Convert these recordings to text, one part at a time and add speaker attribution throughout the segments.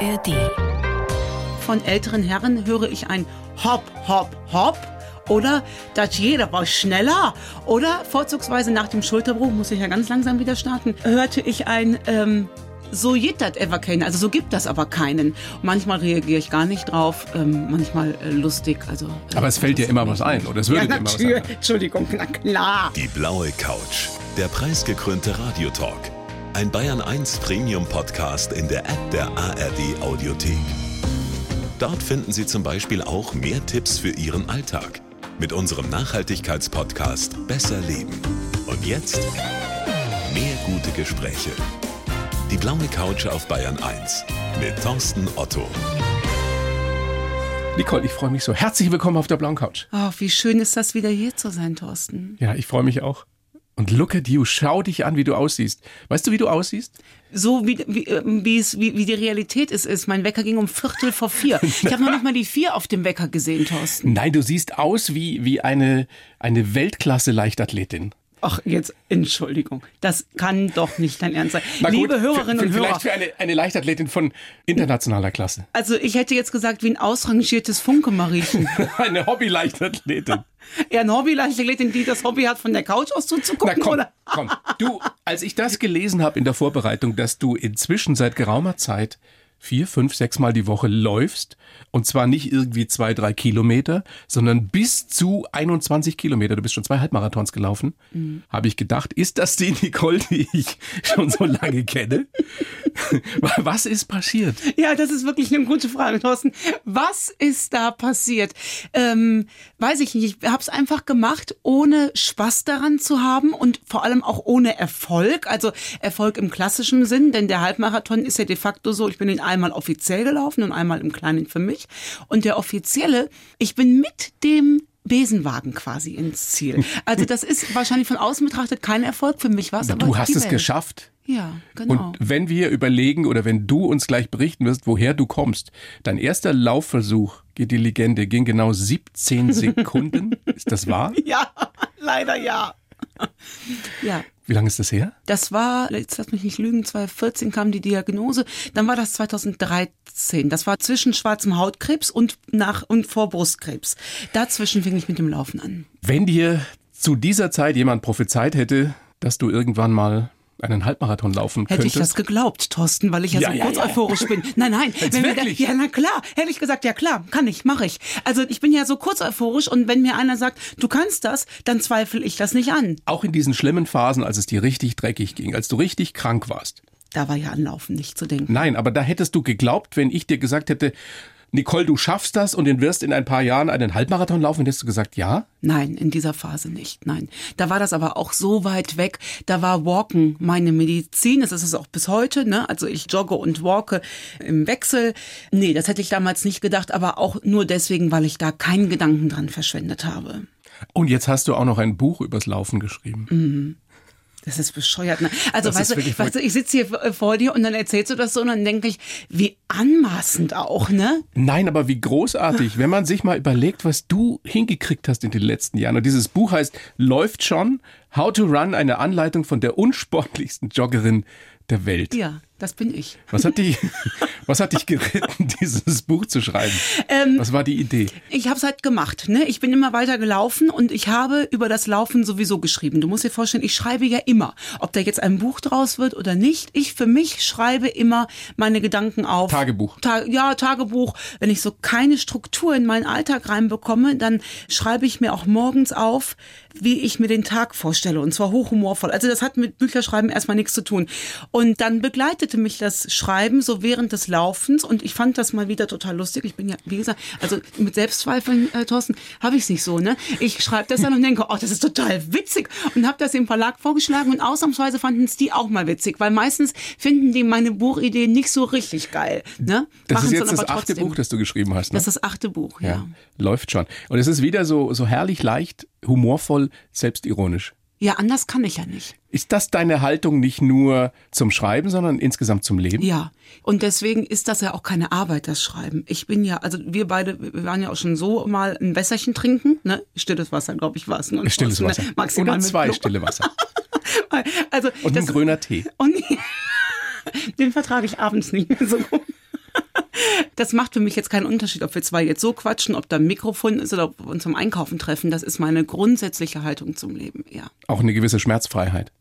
Speaker 1: ARD.
Speaker 2: Von älteren Herren höre ich ein Hopp, Hopp, Hopp. Oder das jeder war schneller. Oder vorzugsweise nach dem Schulterbruch, muss ich ja ganz langsam wieder starten, hörte ich ein ähm, so geht das ever keinen. Also so gibt das aber keinen. Manchmal reagiere ich gar nicht drauf, ähm, manchmal äh, lustig. Also, äh,
Speaker 3: Aber es fällt dir immer was ein, oder es würde
Speaker 2: ja,
Speaker 3: dir immer was einfallen.
Speaker 2: Entschuldigung, na klar.
Speaker 4: Die blaue Couch. Der preisgekrönte Radiotalk. Ein Bayern 1 Premium Podcast in der App der ARD Audiothek. Dort finden Sie zum Beispiel auch mehr Tipps für Ihren Alltag. Mit unserem Nachhaltigkeitspodcast Besser Leben. Und jetzt mehr gute Gespräche. Die blaue Couch auf Bayern 1 mit Thorsten Otto.
Speaker 3: Nicole, ich freue mich so. Herzlich willkommen auf der blauen Couch.
Speaker 2: Oh, wie schön ist das, wieder hier zu sein, Thorsten.
Speaker 3: Ja, ich freue mich auch. Und look at you, schau dich an, wie du aussiehst. Weißt du, wie du aussiehst?
Speaker 2: So wie, wie, ähm, wie, es, wie, wie die Realität ist, ist. Mein Wecker ging um Viertel vor vier. Ich habe noch nicht mal die vier auf dem Wecker gesehen, Thorsten.
Speaker 3: Nein, du siehst aus wie, wie eine, eine Weltklasse-Leichtathletin.
Speaker 2: Ach, jetzt Entschuldigung. Das kann doch nicht dein Ernst sein.
Speaker 3: Na gut,
Speaker 2: Liebe Hörerinnen
Speaker 3: für,
Speaker 2: und
Speaker 3: für,
Speaker 2: Hörer.
Speaker 3: Vielleicht für eine, eine Leichtathletin von internationaler Klasse.
Speaker 2: Also ich hätte jetzt gesagt, wie ein ausrangiertes Funke-Mariechen.
Speaker 3: Eine Hobby-Leichtathletin.
Speaker 2: Eher ein Hobby-Leichtathletin, die das Hobby hat, von der Couch aus
Speaker 3: Na
Speaker 2: zuzugucken,
Speaker 3: komm,
Speaker 2: oder?
Speaker 3: komm. Du, als ich das gelesen habe in der Vorbereitung, dass du inzwischen seit geraumer Zeit vier, fünf, sechs Mal die Woche läufst und zwar nicht irgendwie zwei, drei Kilometer, sondern bis zu 21 Kilometer. Du bist schon zwei Halbmarathons gelaufen. Habe ich gedacht, ist das die Nicole, die ich schon so lange kenne? Was ist passiert?
Speaker 2: Ja, das ist wirklich eine gute Frage, Thorsten. Was ist da passiert? Ähm, weiß ich nicht. Ich habe es einfach gemacht, ohne Spaß daran zu haben und vor allem auch ohne Erfolg. Also Erfolg im klassischen Sinn, denn der Halbmarathon ist ja de facto so, ich bin ihn einmal offiziell gelaufen und einmal im Kleinen für mich. Und der offizielle, ich bin mit dem Besenwagen quasi ins Ziel. Also das ist wahrscheinlich von außen betrachtet kein Erfolg für mich, was? aber
Speaker 3: Du hast es
Speaker 2: Welt.
Speaker 3: geschafft.
Speaker 2: Ja, genau.
Speaker 3: Und wenn wir überlegen oder wenn du uns gleich berichten wirst, woher du kommst, dein erster Laufversuch, geht die Legende, ging genau 17 Sekunden. ist das wahr?
Speaker 2: Ja, leider ja. Ja,
Speaker 3: Wie lange ist das her?
Speaker 2: das war, jetzt lass mich nicht lügen, 2014 kam die Diagnose, dann war das 2013. Das war zwischen schwarzem Hautkrebs und nach und vor Brustkrebs. Dazwischen fing ich mit dem Laufen an.
Speaker 3: Wenn dir zu dieser Zeit jemand prophezeit hätte, dass du irgendwann mal einen Halbmarathon laufen
Speaker 2: Hätte ich das
Speaker 3: könntest.
Speaker 2: geglaubt, Thorsten, weil ich ja,
Speaker 3: Ja,
Speaker 2: so
Speaker 3: ja,
Speaker 2: kurz
Speaker 3: ja.
Speaker 2: euphorisch bin. Nein, nein. Wenn wir
Speaker 3: wirklich?
Speaker 2: Da, ja, na klar. Hätte ich gesagt, ja klar, kann ich, mache ich. Also ich bin ja so kurz euphorisch und wenn mir einer sagt, du kannst das, dann zweifle ich das nicht an.
Speaker 3: Auch in diesen schlimmen Phasen, als es dir richtig dreckig ging, als du richtig krank warst.
Speaker 2: Da war ja an Laufen nicht zu denken.
Speaker 3: Nein, aber da hättest du geglaubt, wenn ich dir gesagt hätte, Nicole, du schaffst das und du wirst in ein paar Jahren einen Halbmarathon laufen, hättest du gesagt, ja?
Speaker 2: Nein, in dieser Phase nicht. Nein. Da war das aber auch so weit weg. Da war Walken meine Medizin. Das ist es auch bis heute. Ne? Also ich jogge und walke im Wechsel. Nee, das hätte ich damals nicht gedacht, aber auch nur deswegen, weil ich da keinen Gedanken dran verschwendet habe.
Speaker 3: Und jetzt hast du auch noch ein Buch übers Laufen geschrieben.
Speaker 2: Das ist bescheuert. Ne? Also
Speaker 3: Das
Speaker 2: weißt du, weißt du, ich sitze hier äh, vor dir und dann erzählst du das so und dann denke ich, wie anmaßend auch, ne?
Speaker 3: Nein, aber wie großartig, wenn man sich mal überlegt, was du hingekriegt hast in den letzten Jahren. Und dieses Buch heißt Läuft schon, How to Run, eine Anleitung von der unsportlichsten Joggerin der Welt.
Speaker 2: Ja, das bin ich.
Speaker 3: Was hat dich, was hat dich geritten, dieses Buch zu schreiben?
Speaker 2: Ähm,
Speaker 3: was war die Idee?
Speaker 2: Ich habe es halt gemacht. Ne? Ich bin immer weiter gelaufen und ich habe über das Laufen sowieso geschrieben. Du musst dir vorstellen, ich schreibe ja immer. Ob da jetzt ein Buch draus wird oder nicht. Ich für mich schreibe immer meine Gedanken auf.
Speaker 3: Tagebuch.
Speaker 2: Ta ja, Tagebuch. Wenn ich so keine Struktur in meinen Alltag reinbekomme, dann schreibe ich mir auch morgens auf, wie ich mir den Tag vorstelle. Und zwar hochhumorvoll. Also das hat mit Bücherschreiben erstmal nichts zu tun. Und dann begleitete mich das Schreiben so während des Laufens. Und ich fand das mal wieder total lustig. Ich bin ja, wie gesagt, also mit Selbstzweifeln, äh, Thorsten, habe ich es nicht so. Ne? Ich schreibe das dann und denke, oh, das ist total witzig. Und habe das dem Verlag vorgeschlagen. Und ausnahmsweise fanden es die auch mal witzig. Weil meistens finden die meine Buchidee nicht so richtig geil. Ne?
Speaker 3: Das
Speaker 2: Machen's
Speaker 3: ist jetzt das achte
Speaker 2: trotzdem.
Speaker 3: Buch, das du geschrieben hast. Ne?
Speaker 2: Das ist das achte Buch, ja.
Speaker 3: Läuft schon. Und es ist wieder so, so herrlich leicht, humorvoll, selbstironisch.
Speaker 2: Ja, anders kann ich ja nicht.
Speaker 3: Ist das deine Haltung nicht nur zum Schreiben, sondern insgesamt zum Leben?
Speaker 2: Ja, und deswegen ist das ja auch keine Arbeit, das Schreiben. Ich bin ja, also wir beide, wir waren ja auch schon so mal ein Wässerchen trinken, ne? Stilles Wasser, glaube ich, war es. Ne?
Speaker 3: Stilles Wasser.
Speaker 2: Maximal
Speaker 3: Oder zwei
Speaker 2: Blo-
Speaker 3: stille Wasser.
Speaker 2: Also,
Speaker 3: Und
Speaker 2: das,
Speaker 3: ein grüner Tee.
Speaker 2: Und den vertrage ich abends nicht mehr so gut. Das macht für mich jetzt keinen Unterschied, ob wir zwei jetzt so quatschen, ob da ein Mikrofon ist oder ob wir uns zum Einkaufen treffen. Das ist meine grundsätzliche Haltung zum Leben, ja.
Speaker 3: Auch eine gewisse Schmerzfreiheit.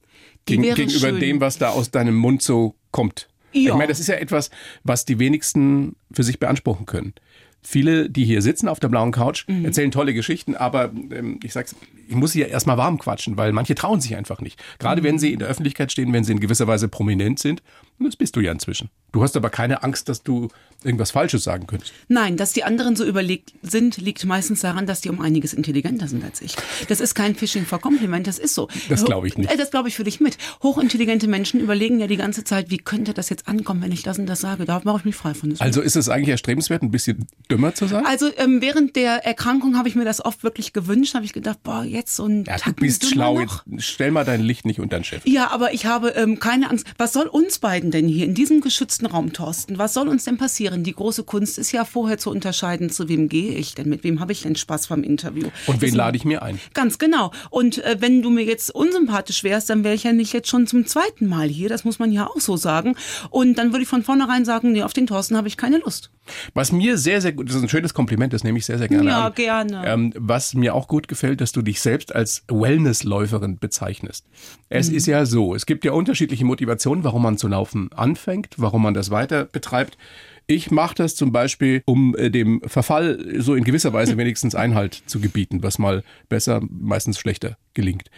Speaker 3: Gegen, gegenüber
Speaker 2: schön.
Speaker 3: dem, was da aus deinem Mund so kommt. Ich
Speaker 2: Ja.
Speaker 3: meine, das ist ja etwas, was die wenigsten für sich beanspruchen können. Viele, die hier sitzen auf der blauen Couch,
Speaker 2: Mhm.
Speaker 3: erzählen tolle Geschichten, aber ähm, ich sag's, ich muss sie ja erstmal warm quatschen, weil manche trauen sich einfach nicht. Gerade
Speaker 2: Mhm.
Speaker 3: wenn sie in der Öffentlichkeit stehen, wenn sie in gewisser Weise prominent sind. Das bist du ja inzwischen. Du hast aber keine Angst, dass du irgendwas Falsches sagen könntest.
Speaker 2: Nein, dass die anderen so überlegt sind, liegt meistens daran, dass die um einiges intelligenter sind als ich. Das ist kein Fishing for Compliment, das ist so.
Speaker 3: Das glaube ich nicht.
Speaker 2: Äh, Das glaube ich für dich mit. Hochintelligente Menschen überlegen ja die ganze Zeit, wie könnte das jetzt ankommen, wenn ich das und das sage. Da mache ich mich frei von.
Speaker 3: Also ist es eigentlich erstrebenswert, ein bisschen dümmer zu sein?
Speaker 2: Also ähm, während der Erkrankung habe ich mir das oft wirklich gewünscht, habe ich gedacht, boah, jetzt so ein
Speaker 3: ja, du bist schlau. Jetzt stell mal dein Licht nicht unter den Chef.
Speaker 2: Ja, aber ich habe ähm, keine Angst. Was soll uns beiden denn hier in diesem geschützten Raum, Thorsten? Was soll uns denn passieren? Die große Kunst ist ja vorher zu unterscheiden, zu wem gehe ich denn, mit wem habe ich denn Spaß beim Interview.
Speaker 3: Und wen lade ich mir ein?
Speaker 2: Ganz genau. Und äh, wenn du mir jetzt unsympathisch wärst, dann wäre ich ja nicht jetzt schon zum zweiten Mal hier. Das muss man ja auch so sagen. Und dann würde ich von vornherein sagen, nee, auf den Thorsten habe ich keine Lust.
Speaker 3: Was mir sehr, sehr gut, das ist ein schönes Kompliment, das nehme ich sehr, sehr gerne
Speaker 2: Ja,
Speaker 3: an.
Speaker 2: gerne.
Speaker 3: Ähm, was mir auch gut gefällt, dass du dich selbst als Wellnessläuferin bezeichnest. Es
Speaker 2: Mhm.
Speaker 3: ist ja so, es gibt ja unterschiedliche Motivationen, warum man zu laufen anfängt, warum man das weiter betreibt. Ich mache das zum Beispiel, um äh, dem Verfall so in gewisser Weise wenigstens Einhalt zu gebieten, was mal besser, meistens schlechter gelingt.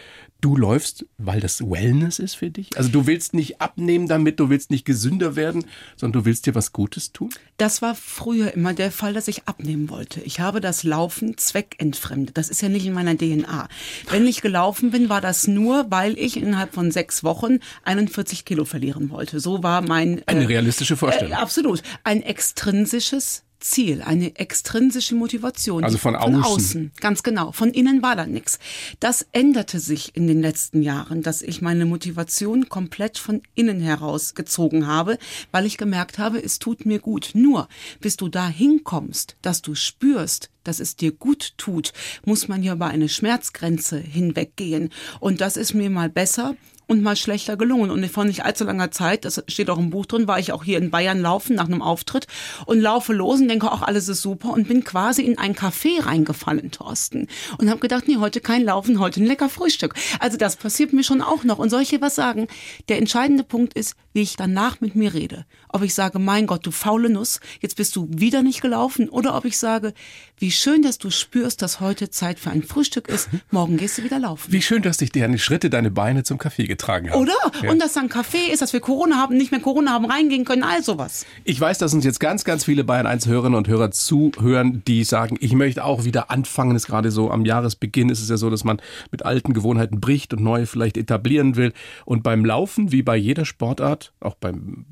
Speaker 3: Du läufst, weil das Wellness ist für dich? Also du willst nicht abnehmen damit, du willst nicht gesünder werden, sondern du willst dir was Gutes tun?
Speaker 2: Das war früher immer der Fall, dass ich abnehmen wollte. Ich habe das Laufen zweckentfremdet. Das ist ja nicht in meiner DNA. Wenn ich gelaufen bin, war das nur, weil ich innerhalb von sechs Wochen 41 Kilo verlieren wollte. So war mein...
Speaker 3: Eine
Speaker 2: äh,
Speaker 3: realistische Vorstellung.
Speaker 2: Äh, absolut. Ein extrinsisches Ziel, eine extrinsische Motivation.
Speaker 3: Also von
Speaker 2: Von
Speaker 3: außen.
Speaker 2: außen, ganz genau. Von innen war da nichts. Das änderte sich in den letzten Jahren, dass ich meine Motivation komplett von innen heraus gezogen habe, weil ich gemerkt habe, es tut mir gut. Nur, bis du da hinkommst, dass du spürst, dass es dir gut tut, muss man ja über eine Schmerzgrenze hinweggehen. Und das ist mir mal besser und mal schlechter gelungen. Und vor nicht allzu langer Zeit, das steht auch im Buch drin, war ich auch hier in Bayern laufen nach einem Auftritt und laufe los und denke, auch alles ist super und bin quasi in ein Café reingefallen, Thorsten. Und habe gedacht, nee, heute kein Laufen, heute ein lecker Frühstück. Also das passiert mir schon auch noch. Und soll ich hier was sagen? Der entscheidende Punkt ist, wie ich danach mit mir rede. Ob ich sage, mein Gott, du faule Nuss, jetzt bist du wieder nicht gelaufen. Oder ob ich sage, wie schön, dass du spürst, dass heute Zeit für ein Frühstück ist. Morgen gehst du wieder laufen.
Speaker 3: Wie schön, dass dich deine Schritte, deine Beine zum Kaffee getragen haben.
Speaker 2: Oder?
Speaker 3: Ja.
Speaker 2: Und dass dann Kaffee ist, dass wir Corona haben, nicht mehr Corona haben, reingehen können, all sowas.
Speaker 3: Ich weiß, dass uns jetzt ganz, ganz viele Bayern 1 Hörerinnen und Hörer zuhören, die sagen, ich möchte auch wieder anfangen. Es ist gerade so am Jahresbeginn ist es ja so, dass man mit alten Gewohnheiten bricht und neue vielleicht etablieren will. Und beim Laufen, wie bei jeder Sportart, auch beim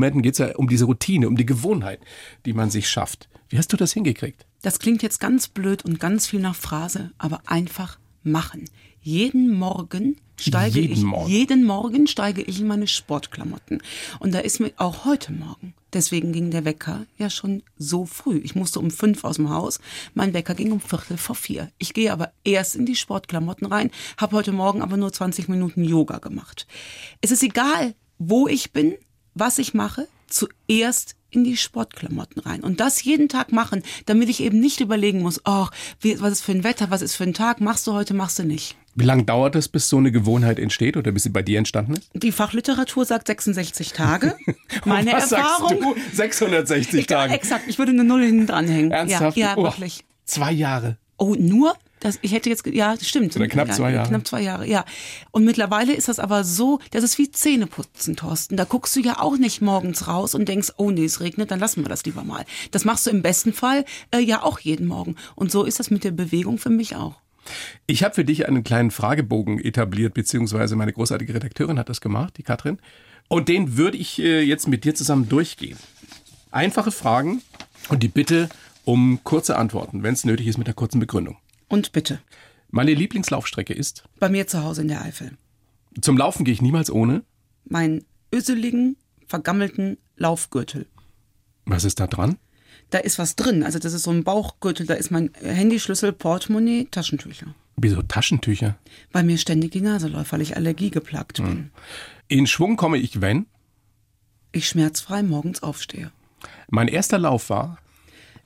Speaker 3: Musikinstrumenten, geht es ja um diese Routine, um die Gewohnheit, die man sich schafft. Wie hast du das hingekriegt?
Speaker 2: Das klingt jetzt ganz blöd und ganz viel nach Phrase, aber einfach machen. Jeden Morgen steige
Speaker 3: Jeden
Speaker 2: ich,
Speaker 3: Morgen.
Speaker 2: jeden Morgen steige ich in meine Sportklamotten. Und da ist mir auch heute Morgen. Deswegen ging der Wecker ja schon so früh. Ich musste um fünf aus dem Haus. Mein Wecker ging um Viertel vor vier. Ich gehe aber erst in die Sportklamotten rein, habe heute Morgen aber nur 20 Minuten Yoga gemacht. Es ist egal, wo ich bin, was ich mache, zuerst in die Sportklamotten rein und das jeden Tag machen, damit ich eben nicht überlegen muss, ach, wie, was ist für ein Wetter, was ist für ein Tag, machst du heute, machst du nicht.
Speaker 3: Wie lange dauert es, bis so eine Gewohnheit entsteht oder bis sie bei dir entstanden ist?
Speaker 2: Die Fachliteratur sagt 66 Tage. Meine
Speaker 3: Was
Speaker 2: Erfahrung.
Speaker 3: sagst du? 660
Speaker 2: Ich,
Speaker 3: Tage.
Speaker 2: exakt, ich würde eine Null hinten dranhängen.
Speaker 3: Ernsthaft?
Speaker 2: Ja, ja
Speaker 3: Oh,
Speaker 2: wirklich.
Speaker 3: Zwei Jahre.
Speaker 2: Oh, nur? Das, ich hätte jetzt, ja, stimmt.
Speaker 3: Oder knapp zwei Jahre.
Speaker 2: Knapp zwei Jahre, ja. Und mittlerweile ist das aber so, das ist wie Zähneputzen, Thorsten. Da guckst du ja auch nicht morgens raus und denkst, oh nee, es regnet, dann lassen wir das lieber mal. Das machst du im besten Fall äh, ja auch jeden Morgen. Und so ist das mit der Bewegung für mich auch.
Speaker 3: Ich habe für dich einen kleinen Fragebogen etabliert, beziehungsweise meine großartige Redakteurin hat das gemacht, die Katrin. Und den würde ich äh, jetzt mit dir zusammen durchgehen. Einfache Fragen und die Bitte um kurze Antworten, wenn es nötig ist, mit einer kurzen Begründung.
Speaker 2: Und bitte,
Speaker 3: Meine Lieblingslaufstrecke ist,
Speaker 2: bei mir zu Hause in der Eifel.
Speaker 3: zum Laufen gehe ich niemals ohne.
Speaker 2: Meinen öseligen, vergammelten Laufgürtel.
Speaker 3: Was ist da dran?
Speaker 2: Da ist was drin. Also das ist so ein Bauchgürtel. Da ist mein Handyschlüssel, Portemonnaie, Taschentücher.
Speaker 3: Wieso Taschentücher?
Speaker 2: Weil mir ständig die Nase läuft, weil ich allergiegeplagt bin.
Speaker 3: In Schwung komme ich, wenn?
Speaker 2: Ich schmerzfrei morgens aufstehe.
Speaker 3: Mein erster Lauf war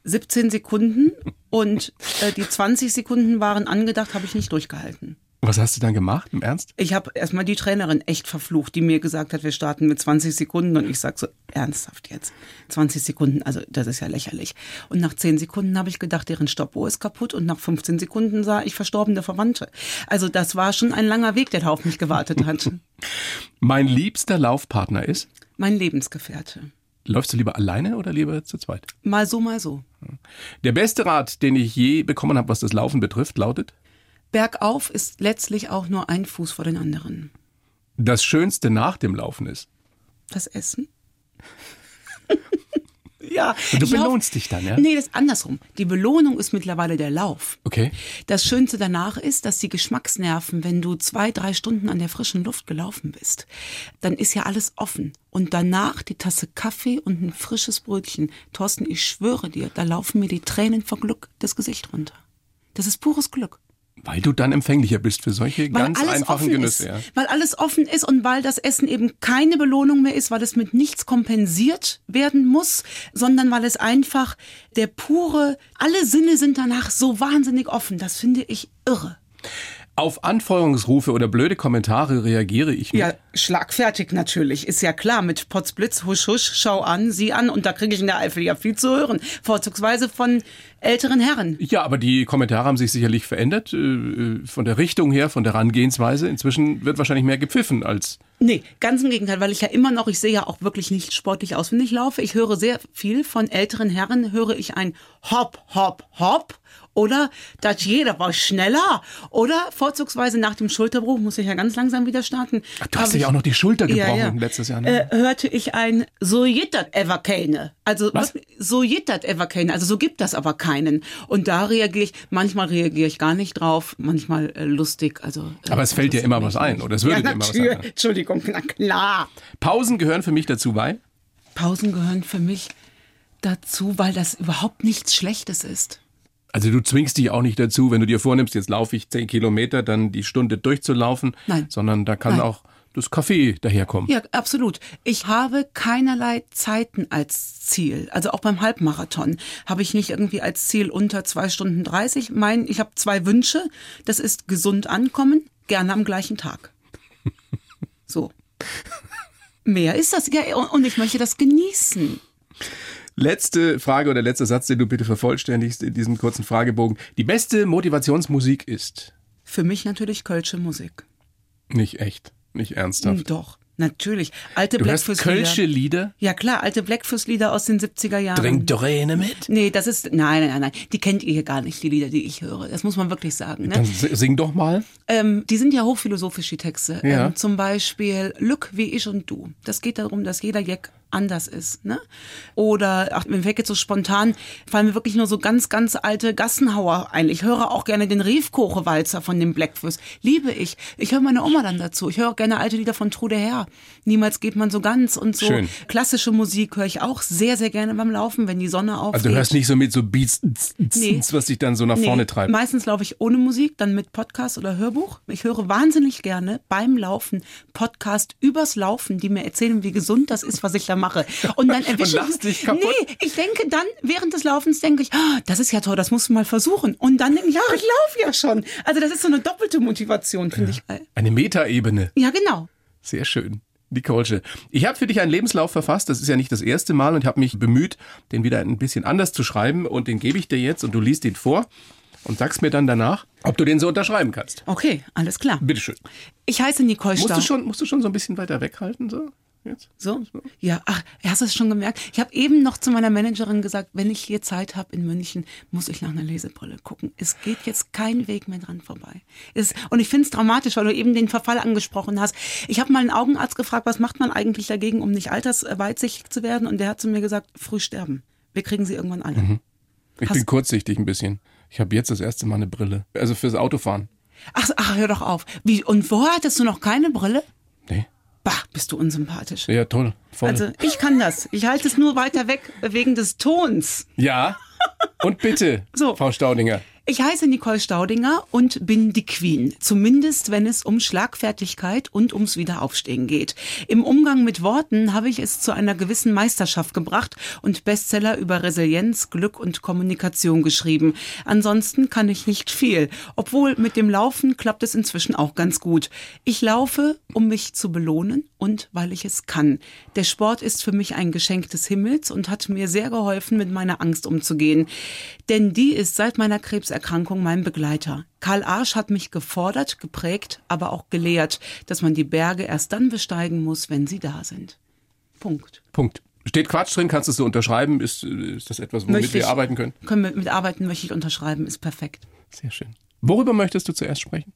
Speaker 2: 17 Sekunden und äh, die 20 Sekunden waren angedacht, habe ich nicht durchgehalten.
Speaker 3: Was hast du dann gemacht, im Ernst?
Speaker 2: Ich habe erstmal die Trainerin echt verflucht, die mir gesagt hat, wir starten mit 20 Sekunden und ich sag so, ernsthaft jetzt, 20 Sekunden, also das ist ja lächerlich. Und nach 10 Sekunden habe ich gedacht, deren Stoppuhr ist kaputt und nach 15 Sekunden sah ich verstorbene Verwandte. Also das war schon ein langer Weg, der da auf mich gewartet hat.
Speaker 3: Mein liebster Laufpartner ist?
Speaker 2: Mein Lebensgefährte.
Speaker 3: Läufst du lieber alleine oder lieber zu zweit?
Speaker 2: Mal so, mal so.
Speaker 3: Der beste Rat, den ich je bekommen habe, was das Laufen betrifft, lautet?
Speaker 2: Bergauf ist letztlich auch nur ein Fuß vor den anderen.
Speaker 3: Das Schönste nach dem Laufen ist?
Speaker 2: Das Essen? ja.
Speaker 3: Und du
Speaker 2: ich
Speaker 3: belohnst dich dann, ja?
Speaker 2: Nee, das ist andersrum. Die Belohnung ist mittlerweile der Lauf.
Speaker 3: Okay.
Speaker 2: Das Schönste danach ist, dass die Geschmacksnerven, wenn du zwei, drei Stunden an der frischen Luft gelaufen bist, dann ist ja alles offen. Und danach die Tasse Kaffee und ein frisches Brötchen. Thorsten, ich schwöre dir, da laufen mir die Tränen vor Glück das Gesicht runter. Das ist pures Glück.
Speaker 3: Weil du dann empfänglicher bist für solche
Speaker 2: Weil
Speaker 3: ganz einfachen Genüsse.
Speaker 2: ist.
Speaker 3: Ja.
Speaker 2: Weil alles offen ist und weil das Essen eben keine Belohnung mehr ist, weil es mit nichts kompensiert werden muss, sondern weil es einfach der pure, alle Sinne sind danach so wahnsinnig offen. Das finde ich irre.
Speaker 3: Auf Anfeuerungsrufe oder blöde Kommentare reagiere ich mit.
Speaker 2: Ja, schlagfertig natürlich, ist ja klar. Mit Potzblitz, husch, husch, schau an, sieh an. Und da kriege ich in der Eifel ja viel zu hören. Vorzugsweise von älteren Herren.
Speaker 3: Ja, aber die Kommentare haben sich sicherlich verändert äh, äh, von der Richtung her, von der Herangehensweise. Inzwischen wird wahrscheinlich mehr gepfiffen als
Speaker 2: Nee, ganz im Gegenteil, weil ich ja immer noch, ich sehe ja auch wirklich nicht sportlich aus, wenn ich laufe. Ich höre sehr viel von älteren Herren, höre ich ein Hopp, Hopp, Hopp. Oder das jeder war schneller. Oder vorzugsweise nach dem Schulterbruch, muss ich ja ganz langsam wieder starten.
Speaker 3: Ach, du hast
Speaker 2: Hab
Speaker 3: dir ja
Speaker 2: ich-
Speaker 3: auch noch die Schulter
Speaker 2: Ja,
Speaker 3: gebrochen
Speaker 2: ja.
Speaker 3: letztes Jahr. Ne?
Speaker 2: Äh, hörte ich ein so jittert ever keine. Also
Speaker 3: Was?
Speaker 2: so jittert ever keine. Also so gibt das aber keinen. Und da reagiere ich, manchmal reagiere ich gar nicht drauf, manchmal äh, lustig. Also, äh,
Speaker 3: aber es fällt dir immer was ein, oder es würde
Speaker 2: ja,
Speaker 3: dir immer was einfallen.
Speaker 2: Entschuldigung, na klar.
Speaker 3: Pausen gehören für mich dazu bei.
Speaker 2: Pausen gehören für mich dazu, weil das überhaupt nichts Schlechtes ist.
Speaker 3: Also du zwingst dich auch nicht dazu, wenn du dir vornimmst, jetzt laufe ich 10 Kilometer, dann die Stunde durchzulaufen.
Speaker 2: Nein.
Speaker 3: Sondern da kann
Speaker 2: Nein.
Speaker 3: auch das Kaffee daherkommen.
Speaker 2: Ja, absolut. Ich habe keinerlei Zeiten als Ziel. Also auch beim Halbmarathon habe ich nicht irgendwie als Ziel unter zwei Stunden 30. Mein, ich habe zwei Wünsche. Das ist gesund ankommen, gerne am gleichen Tag. So. Mehr ist das. Ja, und- und ich möchte das genießen.
Speaker 3: Letzte Frage oder letzter Satz, den du bitte vervollständigst in diesem kurzen Fragebogen. Die beste Motivationsmusik ist
Speaker 2: Für mich natürlich Kölsche Musik.
Speaker 3: nicht echt, nicht ernsthaft.
Speaker 2: Doch, natürlich. Alte
Speaker 3: Du hörst
Speaker 2: Blackfuss-Lieder.
Speaker 3: Kölsche Lieder?
Speaker 2: Ja klar, alte Blackfuss-Lieder aus den 70er Jahren.
Speaker 3: Trink doch eine mit.
Speaker 2: Nee, das ist, nein, nein, nein, nein, die kennt ihr hier gar nicht, die Lieder, die ich höre. Das muss man wirklich sagen.
Speaker 3: Dann
Speaker 2: Ne?
Speaker 3: sing doch mal.
Speaker 2: Ähm, die sind ja hochphilosophisch, die Texte.
Speaker 3: Ja.
Speaker 2: Ähm, zum Beispiel Lück wie ich und du. Das geht darum, dass jeder Jack anders ist. Ne? Oder, ach, mir fällt jetzt so spontan, fallen mir wirklich nur so ganz, ganz alte Gassenhauer ein. Ich höre auch gerne den Riefkoche-Walzer von dem Blackfuss. Liebe ich. Ich höre meine Oma dann dazu. Ich höre auch gerne alte Lieder von Trude Herr. Niemals geht man so ganz und so.
Speaker 3: Schön.
Speaker 2: Klassische Musik höre ich auch sehr, sehr gerne beim Laufen, wenn die Sonne aufgeht.
Speaker 3: Also du hörst nicht so mit so Beats,
Speaker 2: Nee.
Speaker 3: was dich dann so nach vorne
Speaker 2: Nee,
Speaker 3: treibt.
Speaker 2: Meistens laufe ich ohne Musik, dann mit Podcast oder Hörbuch. Ich höre wahnsinnig gerne beim Laufen Podcast übers Laufen, die mir erzählen, wie gesund das ist, was ich da mache. Und dann erwische ich
Speaker 3: dich kaputt?
Speaker 2: Nee, ich denke dann während des Laufens denke ich, ah, das ist ja toll, das musst du mal versuchen. Und dann denke ich, ja, ich laufe ja schon. Also das ist so eine doppelte Motivation, finde ich geil.
Speaker 3: Eine Metaebene.
Speaker 2: Ja, genau.
Speaker 3: Sehr schön. Nicole. Ich habe für dich einen Lebenslauf verfasst, das ist ja nicht das erste Mal und ich habe mich bemüht, den wieder ein bisschen anders zu schreiben und den gebe ich dir jetzt und du liest ihn vor und sagst mir dann danach, ob du den so unterschreiben kannst.
Speaker 2: Okay, alles klar.
Speaker 3: Bitteschön.
Speaker 2: Ich heiße Nicole
Speaker 3: Musst
Speaker 2: Stau.
Speaker 3: du schon, musst du schon so ein bisschen weiter weghalten so? Jetzt?
Speaker 2: So? Ja, ach, hast du es schon gemerkt? Ich habe eben noch zu meiner Managerin gesagt, wenn ich hier Zeit habe in München, muss ich nach einer Lesebrille gucken. Es geht jetzt kein Weg mehr dran vorbei. Es, und ich finde es dramatisch, weil du eben den Verfall angesprochen hast. Ich habe mal einen Augenarzt gefragt, was macht man eigentlich dagegen, um nicht altersweitsichtig zu werden? Und der hat zu mir gesagt, früh sterben. Wir kriegen sie irgendwann alle.
Speaker 3: Ich
Speaker 2: Hast-
Speaker 3: bin kurzsichtig ein bisschen. Ich habe jetzt das erste Mal eine Brille. Also fürs Autofahren.
Speaker 2: Ach, ach, hör doch auf. Wie, und vorher hattest du noch keine Brille? Bah, bist du unsympathisch.
Speaker 3: Ja, toll. Voll.
Speaker 2: Also ich kann das. Ich halte es nur weiter weg wegen des Tons.
Speaker 3: ja. Und bitte,
Speaker 2: So.
Speaker 3: Frau Staudinger.
Speaker 2: Ich heiße Nicole Staudinger und bin die Queen. Zumindest, wenn es um Schlagfertigkeit und ums Wiederaufstehen geht. Im Umgang mit Worten habe ich es zu einer gewissen Meisterschaft gebracht und Bestseller über Resilienz, Glück und Kommunikation geschrieben. Ansonsten kann ich nicht viel. Obwohl mit dem Laufen klappt es inzwischen auch ganz gut. Ich laufe, um mich zu belohnen und weil ich es kann. Der Sport ist für mich ein Geschenk des Himmels und hat mir sehr geholfen, mit meiner Angst umzugehen. Denn die ist seit meiner Krebserkrankung mein Begleiter. Karl Arsch hat mich gefordert, geprägt, aber auch gelehrt, dass man die Berge erst dann besteigen muss, wenn sie da sind. Punkt.
Speaker 3: Punkt. Steht Quatsch drin, kannst du es so unterschreiben? Ist, ist das etwas, womit
Speaker 2: Möchte
Speaker 3: wir
Speaker 2: ich-
Speaker 3: arbeiten können?
Speaker 2: Können wir mit arbeiten, möchte ich unterschreiben, ist perfekt.
Speaker 3: Sehr schön. Worüber möchtest du zuerst sprechen?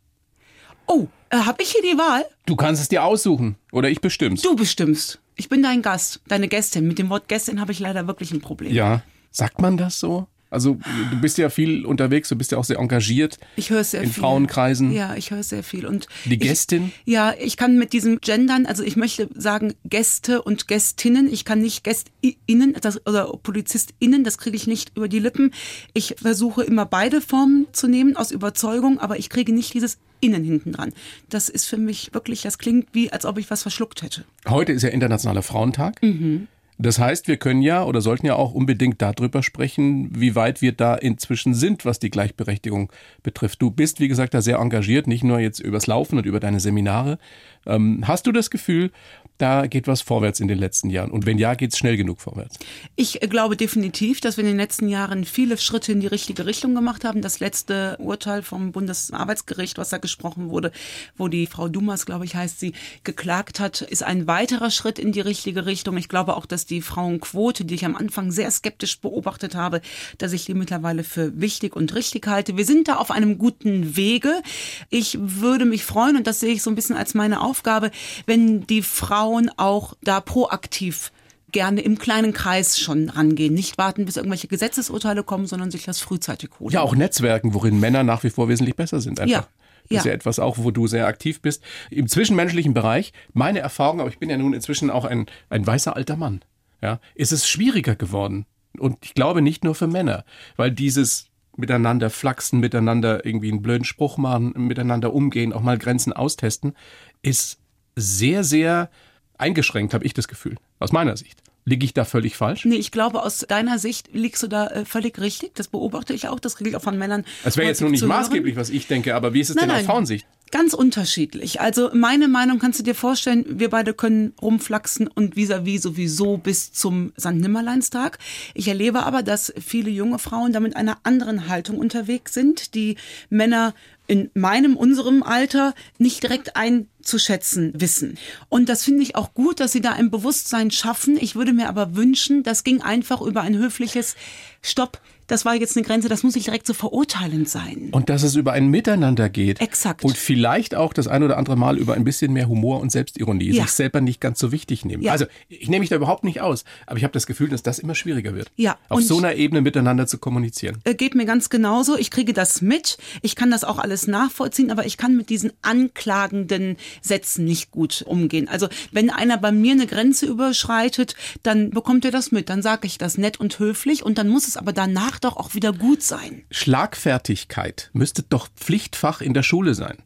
Speaker 2: Oh, äh, hab ich hier die Wahl?
Speaker 3: Du kannst es dir aussuchen oder ich bestimm's.
Speaker 2: Du bestimmst. Ich bin dein Gast, deine Gästin. Mit dem Wort Gästin habe ich leider wirklich ein Problem.
Speaker 3: Ja. Sagt man das so? Also du bist ja viel unterwegs, du bist ja auch sehr engagiert.
Speaker 2: Ich höre sehr
Speaker 3: In
Speaker 2: viel.
Speaker 3: Frauenkreisen.
Speaker 2: Ja, ich höre sehr viel. Und
Speaker 3: Die
Speaker 2: ich,
Speaker 3: Gästin?
Speaker 2: Ja, ich kann mit diesem Gendern, also ich möchte sagen Gäste und Gästinnen. Ich kann nicht GästInnen das, oder PolizistInnen, das kriege ich nicht über die Lippen. Ich versuche immer beide Formen zu nehmen aus Überzeugung, aber ich kriege nicht dieses Innen hinten dran. Das ist für mich wirklich, das klingt wie, als ob ich was verschluckt hätte.
Speaker 3: Heute ist ja Internationaler Frauentag.
Speaker 2: Mhm.
Speaker 3: Das heißt, wir können ja oder sollten ja auch unbedingt darüber sprechen, wie weit wir da inzwischen sind, was die Gleichberechtigung betrifft. Du bist, wie gesagt, da sehr engagiert, nicht nur jetzt übers Laufen und über deine Seminare. Ähm, hast du das Gefühl, da geht was vorwärts in den letzten Jahren? Und wenn ja, geht es schnell genug vorwärts?
Speaker 2: Ich äh, glaube definitiv, dass wir in den letzten Jahren viele Schritte in die richtige Richtung gemacht haben. Das letzte Urteil vom Bundesarbeitsgericht, was da gesprochen wurde, wo die Frau Dumas, glaube ich, heißt sie, geklagt hat, ist ein weiterer Schritt in die richtige Richtung. Ich glaube auch, dass die Frauenquote, die ich am Anfang sehr skeptisch beobachtet habe, dass ich die mittlerweile für wichtig und richtig halte. Wir sind da auf einem guten Wege. Ich würde mich freuen, und das sehe ich so ein bisschen als meine Aufgabe, wenn die Frauen auch da proaktiv gerne im kleinen Kreis schon rangehen. Nicht warten, bis irgendwelche Gesetzesurteile kommen, sondern sich das frühzeitig holen.
Speaker 3: Ja, auch Netzwerken, worin Männer nach wie vor wesentlich besser sind. Einfach.
Speaker 2: Ja,
Speaker 3: Das ist
Speaker 2: ja.
Speaker 3: ja etwas auch, wo du sehr aktiv bist. Im zwischenmenschlichen Bereich, meine Erfahrung, aber ich bin ja nun inzwischen auch ein, ein weißer alter Mann, ja, ist es schwieriger geworden. Und ich glaube nicht nur für Männer, weil dieses miteinander flachsen, miteinander irgendwie einen blöden Spruch machen, miteinander umgehen, auch mal Grenzen austesten, ist sehr, sehr eingeschränkt, habe ich das Gefühl. Aus meiner Sicht. Liege ich da völlig falsch?
Speaker 2: Nee, ich glaube, aus deiner Sicht liegst du da äh, völlig richtig. Das beobachte ich auch. Das kriege ich auch von Männern.
Speaker 3: Es wäre jetzt
Speaker 2: häufig
Speaker 3: nur nicht
Speaker 2: zu hören.
Speaker 3: maßgeblich, was ich denke, aber wie ist es
Speaker 2: Nein,
Speaker 3: denn aus
Speaker 2: nein.
Speaker 3: Frauensicht?
Speaker 2: Ganz unterschiedlich. Also meine Meinung kannst du dir vorstellen, wir beide können rumflaxen und vis-à-vis sowieso bis zum St. Nimmerleinstag. Ich erlebe aber, dass viele junge Frauen da mit einer anderen Haltung unterwegs sind, die Männer in meinem, unserem Alter nicht direkt einzuschätzen wissen. Und das finde ich auch gut, dass sie da ein Bewusstsein schaffen. Ich würde mir aber wünschen, das ging einfach über ein höfliches Stopp. Das war jetzt eine Grenze, das muss nicht direkt so verurteilend sein.
Speaker 3: Und dass es über ein Miteinander geht.
Speaker 2: Exakt.
Speaker 3: Und vielleicht auch das ein oder andere Mal über ein bisschen mehr Humor und Selbstironie.
Speaker 2: Ja.
Speaker 3: Sich selber nicht ganz so wichtig nehmen.
Speaker 2: Ja.
Speaker 3: Also ich nehme mich da überhaupt nicht aus. Aber ich habe das Gefühl, dass das immer schwieriger wird.
Speaker 2: Ja,
Speaker 3: Auf
Speaker 2: und-
Speaker 3: so einer Ebene miteinander zu kommunizieren.
Speaker 2: äh, geht mir ganz genauso. Ich kriege das mit. Ich kann das auch alles nachvollziehen, aber ich kann mit diesen anklagenden Sätzen nicht gut umgehen. Also wenn einer bei mir eine Grenze überschreitet, dann bekommt er das mit. Dann sage ich das nett und höflich und dann muss es aber danach doch auch wieder gut sein.
Speaker 3: Schlagfertigkeit müsste doch Pflichtfach in der Schule sein.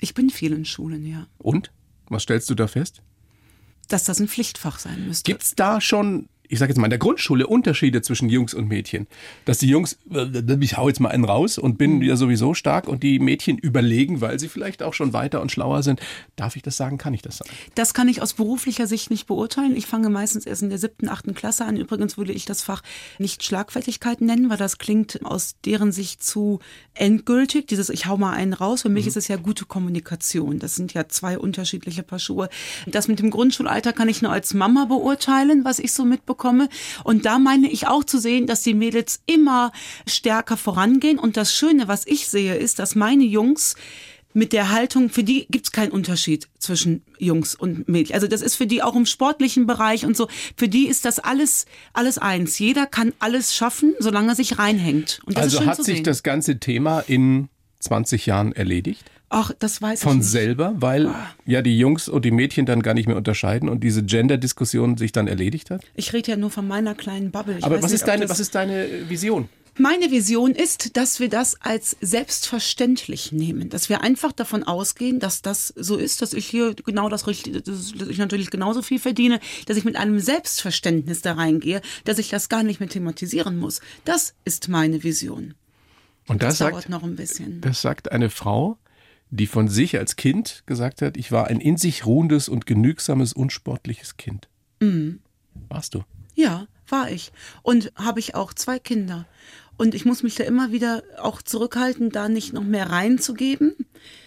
Speaker 2: Ich bin viel in Schulen, ja.
Speaker 3: Und? Was stellst du da fest?
Speaker 2: Dass das ein Pflichtfach sein müsste.
Speaker 3: Gibt's da schon, ich sage jetzt mal in der Grundschule, Unterschiede zwischen Jungs und Mädchen? Dass die Jungs, ich hau jetzt mal einen raus und
Speaker 2: Mhm.
Speaker 3: bin ja sowieso stark und die Mädchen überlegen, weil sie vielleicht auch schon weiter und schlauer sind. Darf ich das sagen? Kann ich das sagen?
Speaker 2: Das kann ich aus beruflicher Sicht nicht beurteilen. Ich fange meistens erst in der siebten, achten Klasse an. Übrigens würde ich das Fach nicht Schlagfertigkeit nennen, weil das klingt aus deren Sicht zu endgültig. Dieses Ich hau mal einen raus. Für mich ist es ja gute Kommunikation. Das sind ja zwei unterschiedliche Paar Schuhe. Das mit dem Grundschulalter kann ich nur als Mama beurteilen, was ich so mitbekomme. Und da meine ich auch zu sehen, dass die Mädels immer stärker vorangehen. Und das Schöne, was ich sehe, ist, dass meine Jungs mit der Haltung, für die gibt's keinen Unterschied zwischen Jungs und Mädchen. Also das ist für die auch im sportlichen Bereich und so. Für die ist das alles alles eins. Jeder kann alles schaffen, solange er sich reinhängt.
Speaker 3: Also hat sich das ganze Thema in 20 Jahren erledigt?
Speaker 2: Ach, das weiß
Speaker 3: Von
Speaker 2: ich nicht.
Speaker 3: selber, weil ja die Jungs und die Mädchen dann gar nicht mehr unterscheiden und diese Gender-Diskussion sich dann erledigt hat?
Speaker 2: Ich rede ja nur von meiner kleinen Bubble. Ich
Speaker 3: Aber was
Speaker 2: nicht,
Speaker 3: ist, deine, was ist deine Vision?
Speaker 2: Meine Vision ist, dass wir das als selbstverständlich nehmen, dass wir einfach davon ausgehen, dass das so ist, dass ich hier genau das Richtige, dass ich natürlich genauso viel verdiene, dass ich mit einem Selbstverständnis da reingehe, dass ich das gar nicht mehr thematisieren muss. Das ist meine Vision.
Speaker 3: Und das,
Speaker 2: das dauert
Speaker 3: sagt,
Speaker 2: noch ein bisschen.
Speaker 3: Das sagt eine Frau, die von sich als Kind gesagt hat, ich war ein in sich ruhendes und genügsames, unsportliches Kind. Mhm. Warst du?
Speaker 2: Ja, war ich. Und habe ich auch zwei Kinder. Und ich muss mich da immer wieder auch zurückhalten, da nicht noch mehr reinzugeben,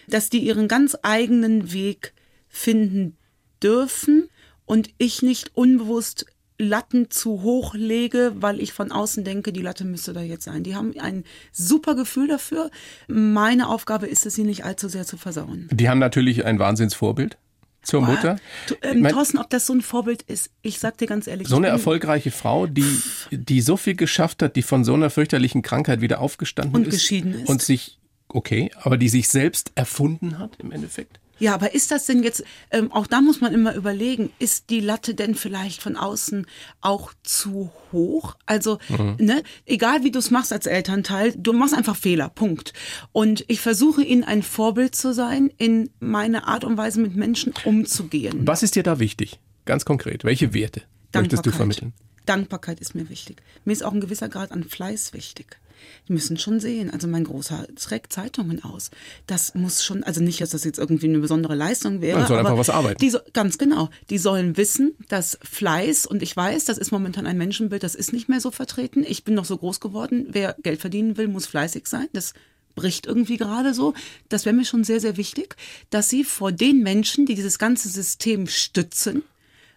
Speaker 2: dass die ihren ganz eigenen Weg finden dürfen und ich nicht unbewusst Latten zu hoch lege, weil ich von außen denke, die Latte müsste da jetzt sein. Die haben ein super Gefühl dafür. Meine Aufgabe ist es, sie nicht allzu sehr zu versauen.
Speaker 3: Die haben natürlich ein Wahnsinnsvorbild zur Mutter.
Speaker 2: Du, ähm, mein, Thorsten, ob das so ein Vorbild ist, ich sag dir ganz ehrlich.
Speaker 3: So eine erfolgreiche Frau, die, die so viel geschafft hat, die von so einer fürchterlichen Krankheit wieder aufgestanden
Speaker 2: und
Speaker 3: ist.
Speaker 2: geschieden ist.
Speaker 3: Und sich, okay, aber die sich selbst erfunden hat im Endeffekt.
Speaker 2: Ja, aber ist das denn jetzt, ähm, auch da muss man immer überlegen, ist die Latte denn vielleicht von außen auch zu hoch? Also, mhm. ne, egal wie du es machst als Elternteil, du machst einfach Fehler, Punkt. Und ich versuche ihnen ein Vorbild zu sein, in meine Art und Weise mit Menschen umzugehen.
Speaker 3: Was ist dir da wichtig? Ganz konkret, welche Werte möchtest du vermitteln?
Speaker 2: Dankbarkeit ist mir wichtig. Mir ist auch ein gewisser Grad an Fleiß wichtig. Die müssen schon sehen. Also mein Großer trägt Zeitungen aus. Das muss schon, also nicht, dass das jetzt irgendwie eine besondere Leistung wäre.
Speaker 3: Man soll einfach was arbeiten.
Speaker 2: Die ganz genau. Die sollen wissen, dass Fleiß, und ich weiß, das ist momentan ein Menschenbild, das ist nicht mehr so vertreten. Ich bin noch so groß geworden. Wer Geld verdienen will, muss fleißig sein. Das bricht irgendwie gerade so. Das wäre mir schon sehr, sehr wichtig, dass sie vor den Menschen, die dieses ganze System stützen,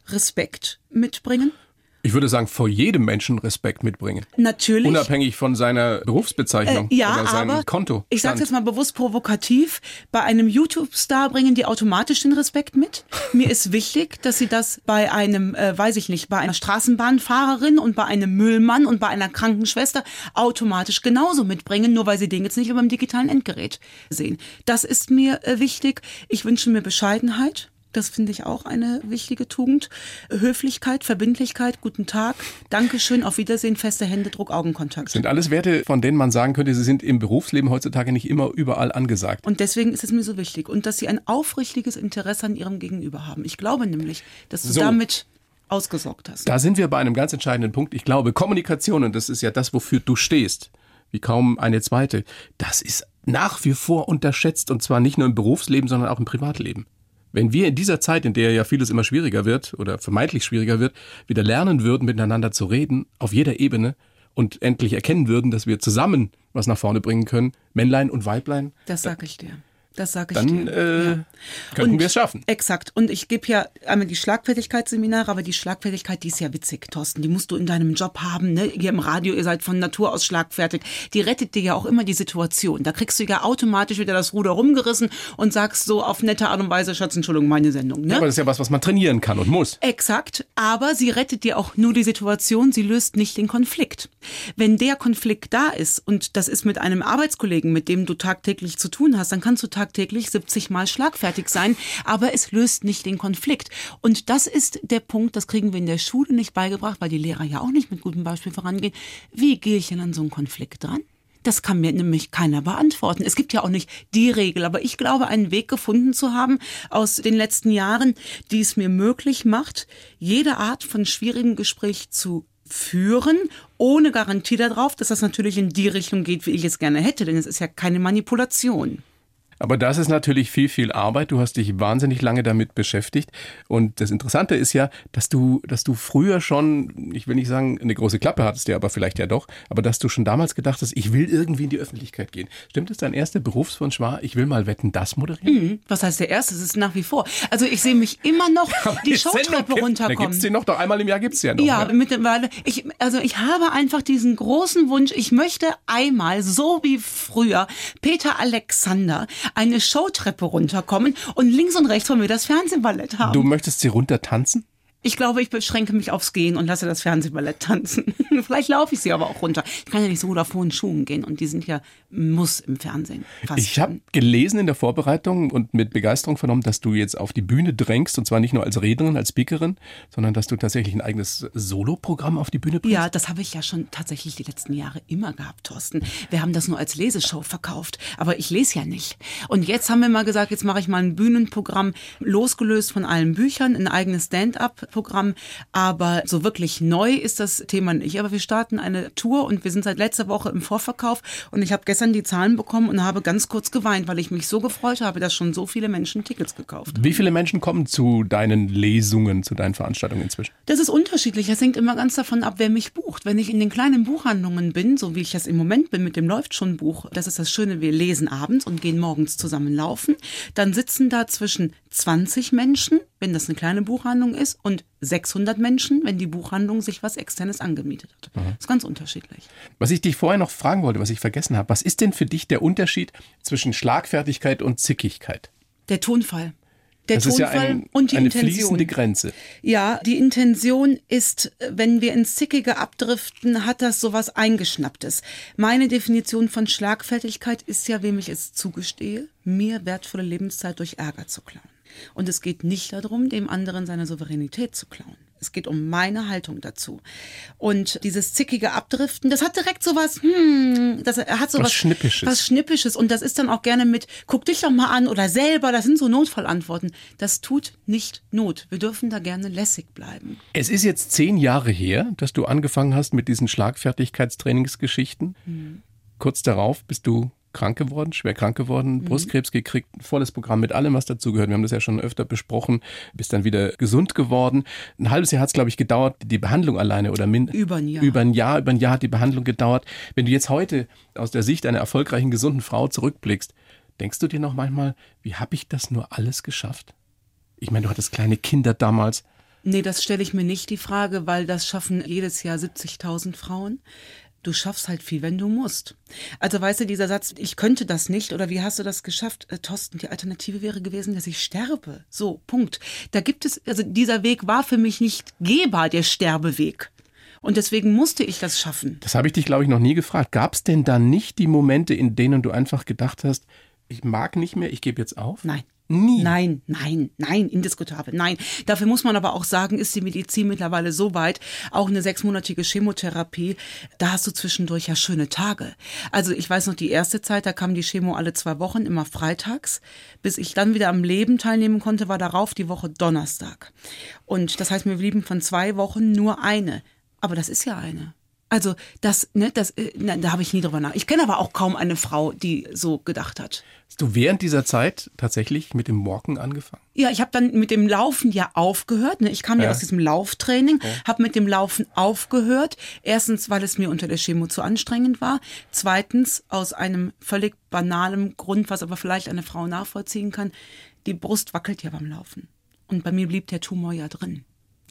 Speaker 2: Respekt mitbringen
Speaker 3: ich würde sagen, vor jedem Menschen Respekt mitbringen.
Speaker 2: Natürlich.
Speaker 3: Unabhängig von seiner Berufsbezeichnung
Speaker 2: äh, ja,
Speaker 3: oder seinem
Speaker 2: aber
Speaker 3: Konto.
Speaker 2: Ich sage jetzt mal bewusst provokativ. Bei einem YouTube-Star bringen die automatisch den Respekt mit. Mir ist wichtig, dass sie das bei einem, äh, weiß ich nicht, bei einer Straßenbahnfahrerin und bei einem Müllmann und bei einer Krankenschwester automatisch genauso mitbringen, nur weil sie den jetzt nicht über dem digitalen Endgerät sehen. Das ist mir äh, wichtig. Ich wünsche mir Bescheidenheit. Das finde ich auch eine wichtige Tugend. Höflichkeit, Verbindlichkeit, guten Tag, Dankeschön, auf Wiedersehen, feste Hände, Druck, Augenkontakt.
Speaker 3: Sind alles Werte, von denen man sagen könnte, sie sind im Berufsleben heutzutage nicht immer überall angesagt.
Speaker 2: Und deswegen ist es mir so wichtig. Und dass sie ein aufrichtiges Interesse an ihrem Gegenüber haben. Ich glaube nämlich, dass du so. damit ausgesorgt hast.
Speaker 3: Da sind wir bei einem ganz entscheidenden Punkt. Ich glaube, Kommunikation, und das ist ja das, wofür du stehst, wie kaum eine zweite, das ist nach wie vor unterschätzt und zwar nicht nur im Berufsleben, sondern auch im Privatleben. Wenn wir in dieser Zeit, in der ja vieles immer schwieriger wird oder vermeintlich schwieriger wird, wieder lernen würden, miteinander zu reden, auf jeder Ebene und endlich erkennen würden, dass wir zusammen was nach vorne bringen können, Männlein und Weiblein.
Speaker 2: Das sag ich dir. Das sage ich
Speaker 3: Dann,
Speaker 2: dir.
Speaker 3: Äh, ja. könnten wir es schaffen.
Speaker 2: Exakt. Und ich gebe ja einmal die Schlagfertigkeitsseminare, aber die Schlagfertigkeit, die ist ja witzig, Thorsten. Die musst du in deinem Job haben. Ne? Hier im Radio, ihr seid von Natur aus schlagfertig. Die rettet dir ja auch immer die Situation. Da kriegst du ja automatisch wieder das Ruder rumgerissen und sagst so auf nette Art und Weise, Schatz, Entschuldigung, meine Sendung. Ne? Ja,
Speaker 3: aber das ist ja was, was man trainieren kann und muss.
Speaker 2: Exakt. Aber sie rettet dir auch nur die Situation. Sie löst nicht den Konflikt. Wenn der Konflikt da ist und das ist mit einem Arbeitskollegen, mit dem du tagtäglich zu tun hast, dann kannst du tagtäglich 70 sich mal schlagfertig sein, aber es löst nicht den Konflikt. Und das ist der Punkt, das kriegen wir in der Schule nicht beigebracht, weil die Lehrer ja auch nicht mit gutem Beispiel vorangehen. Wie gehe ich denn an so einen Konflikt dran? Das kann mir nämlich keiner beantworten. Es gibt ja auch nicht die Regel, aber ich glaube, einen Weg gefunden zu haben aus den letzten Jahren, die es mir möglich macht, jede Art von schwierigem Gespräch zu führen, ohne Garantie darauf, dass das natürlich in die Richtung geht, wie ich es gerne hätte, denn es ist ja keine Manipulation.
Speaker 3: Aber das ist natürlich viel, viel Arbeit. Du hast dich wahnsinnig lange damit beschäftigt. Und das Interessante ist ja, dass du, dass du früher schon, ich will nicht sagen, eine große Klappe hattest ja, aber vielleicht ja doch, aber dass du schon damals gedacht hast, ich will irgendwie in die Öffentlichkeit gehen. Stimmt es, dein erster Berufswunsch war, ich will mal wetten, das moderieren?
Speaker 2: Mhm. Was heißt der erste? Es ist nach wie vor. Also ich sehe mich immer noch die, die Showtreppe runterkommen. Da
Speaker 3: gibt's die noch, doch einmal im Jahr gibt's ja noch.
Speaker 2: Ja, ne? mittlerweile. Ich, also ich habe einfach diesen großen Wunsch, ich möchte einmal, so wie früher, Peter Alexander, eine Showtreppe runterkommen und links und rechts von mir das Fernsehballett haben.
Speaker 3: Du möchtest sie runter tanzen?
Speaker 2: Ich glaube, ich beschränke mich aufs Gehen und lasse das Fernsehballett tanzen. Vielleicht laufe ich sie aber auch runter. Ich kann ja nicht so gut auf hohen Schuhen gehen und die sind ja muss im Fernsehen.
Speaker 3: Ich habe gelesen in der Vorbereitung und mit Begeisterung vernommen, dass du jetzt auf die Bühne drängst und zwar nicht nur als Rednerin, als Speakerin, sondern dass du tatsächlich ein eigenes Soloprogramm auf die Bühne bringst.
Speaker 2: Ja, das habe ich ja schon tatsächlich die letzten Jahre immer gehabt, Thorsten. Wir haben das nur als Leseshow verkauft, aber ich lese ja nicht. Und jetzt haben wir mal gesagt, jetzt mache ich mal ein Bühnenprogramm losgelöst von allen Büchern, ein eigenes Stand-up Programm. Aber so wirklich neu ist das Thema nicht. Aber wir starten eine Tour und wir sind seit letzter Woche im Vorverkauf. Und ich habe gestern die Zahlen bekommen und habe ganz kurz geweint, weil ich mich so gefreut habe, dass schon so viele Menschen Tickets gekauft haben.
Speaker 3: Wie viele Menschen kommen zu deinen Lesungen, zu deinen Veranstaltungen inzwischen?
Speaker 2: Das ist unterschiedlich. Das hängt immer ganz davon ab, wer mich bucht. Wenn ich in den kleinen Buchhandlungen bin, so wie ich das im Moment bin mit dem Läuft schon Buch, das ist das Schöne, wir lesen abends und gehen morgens zusammen laufen, dann sitzen da zwischen 20 Menschen, wenn das eine kleine Buchhandlung ist, und 600 Menschen, wenn die Buchhandlung sich was Externes angemietet hat. Mhm. Das ist ganz unterschiedlich.
Speaker 3: Was ich dich vorher noch fragen wollte, was ich vergessen habe, was ist denn für dich der Unterschied zwischen Schlagfertigkeit und Zickigkeit?
Speaker 2: Der Tonfall. Der
Speaker 3: das
Speaker 2: Tonfall
Speaker 3: ist ja ein,
Speaker 2: und die
Speaker 3: eine
Speaker 2: Intention.
Speaker 3: fließende Grenze.
Speaker 2: Ja, die Intention ist, wenn wir ins Zickige abdriften, hat das sowas Eingeschnapptes. Meine Definition von Schlagfertigkeit ist ja, wem ich es zugestehe, mir wertvolle Lebenszeit durch Ärger zu klauen. Und es geht nicht darum, dem anderen seine Souveränität zu klauen. Es geht um meine Haltung dazu. Und dieses zickige Abdriften, das hat direkt sowas, hm, das hat sowas.
Speaker 3: Was Schnippisches.
Speaker 2: Was Schnippisches. Und das ist dann auch gerne mit, guck dich doch mal an oder selber, das sind so Notfallantworten. Das tut nicht Not. Wir dürfen da gerne lässig bleiben.
Speaker 3: Es ist jetzt zehn Jahre her, dass du angefangen hast mit diesen Schlagfertigkeitstrainingsgeschichten. Hm. Kurz darauf bist du krank geworden, schwer krank geworden, mhm. Brustkrebs gekriegt, volles Programm mit allem, was dazugehört. Wir haben das ja schon öfter besprochen, bist dann wieder gesund geworden. Ein halbes Jahr hat es, glaube ich, gedauert, die Behandlung alleine oder min
Speaker 2: über ein Jahr.
Speaker 3: Über ein Jahr, über ein Jahr hat die Behandlung gedauert. Wenn du jetzt heute aus der Sicht einer erfolgreichen, gesunden Frau zurückblickst, denkst du dir noch manchmal, wie habe ich das nur alles geschafft? Ich meine, du hattest kleine Kinder damals.
Speaker 2: Nee, das stelle ich mir nicht die Frage, weil das schaffen jedes Jahr 70.000 Frauen du schaffst halt viel, wenn du musst. Also weißt du, dieser Satz, ich könnte das nicht oder wie hast du das geschafft? Äh, Thorsten, die Alternative wäre gewesen, dass ich sterbe. So, Punkt. Da gibt es, also dieser Weg war für mich nicht gehbar, der Sterbeweg. Und deswegen musste ich das schaffen.
Speaker 3: Das habe ich dich, glaube ich, noch nie gefragt. Gab es denn da nicht die Momente, in denen du einfach gedacht hast, ich mag nicht mehr, ich gebe jetzt auf?
Speaker 2: Nein.
Speaker 3: Nie.
Speaker 2: Nein, nein, nein, indiskutabel, nein. Dafür muss man aber auch sagen, ist die Medizin mittlerweile so weit, auch eine sechsmonatige Chemotherapie, da hast du zwischendurch ja schöne Tage. Also ich weiß noch, die erste Zeit, da kam die Chemo alle zwei Wochen, immer freitags. Bis ich dann wieder am Leben teilnehmen konnte, war darauf die Woche Donnerstag. Und das heißt, mir blieben von zwei Wochen nur eine. Aber das ist ja eine. Also das, ne, das, ne, da habe ich nie drüber nach. Ich kenne aber auch kaum eine Frau, die so gedacht hat.
Speaker 3: Hast du während dieser Zeit tatsächlich mit dem Walken angefangen?
Speaker 2: Ja, ich habe dann mit dem Laufen ja aufgehört. Ne? Ich kam ja,
Speaker 3: Ja.
Speaker 2: aus diesem Lauftraining,
Speaker 3: Ja.
Speaker 2: habe mit dem Laufen aufgehört. Erstens, weil es mir unter der Chemo zu anstrengend war. Zweitens, aus einem völlig banalen Grund, was aber vielleicht eine Frau nachvollziehen kann. Die Brust wackelt ja beim Laufen. Und bei mir blieb der Tumor ja drin.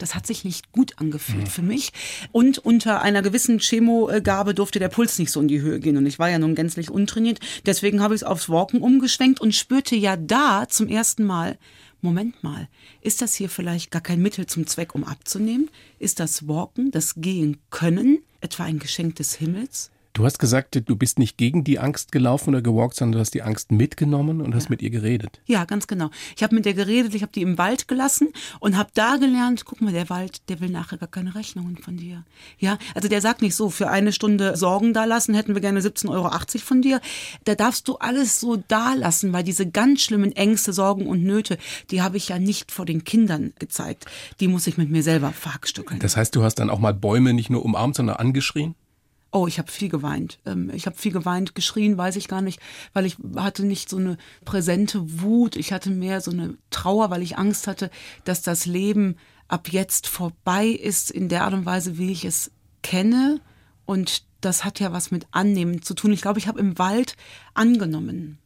Speaker 2: Das hat sich nicht gut angefühlt für mich. Und unter einer gewissen Chemogabe durfte der Puls nicht so in die Höhe gehen. Und ich war ja nun gänzlich untrainiert. Deswegen habe ich es aufs Walken umgeschwenkt und spürte ja da zum ersten Mal, Moment mal, ist das hier vielleicht gar kein Mittel zum Zweck, um abzunehmen? Ist das Walken, das Gehen können, etwa ein Geschenk des Himmels?
Speaker 3: Du hast gesagt, du bist nicht gegen die Angst gelaufen oder gewalkt, sondern du hast die Angst mitgenommen und hast mit ihr geredet.
Speaker 2: Ja, ganz genau. Ich habe mit der geredet, ich habe die im Wald gelassen und habe da gelernt, guck mal, der Wald, der will nachher gar keine Rechnungen von dir. Ja, also der sagt nicht so, für eine Stunde Sorgen da lassen, hätten wir gerne 17,80 Euro von dir. Da darfst du alles so da lassen, weil diese ganz schlimmen Ängste, Sorgen und Nöte, die habe ich ja nicht vor den Kindern gezeigt. Die muss ich mit mir selber verhackstückeln.
Speaker 3: Das heißt, du hast dann auch mal Bäume nicht nur umarmt, sondern angeschrien?
Speaker 2: Oh, ich habe viel geweint. Ähm, Ich habe viel geweint, geschrien, weiß ich gar nicht, weil ich hatte nicht so eine präsente Wut. Ich hatte mehr so eine Trauer, weil ich Angst hatte, dass das Leben ab jetzt vorbei ist in der Art und Weise, wie ich es kenne. Und das hat ja was mit Annehmen zu tun. Ich glaube, ich habe im Wald angenommen.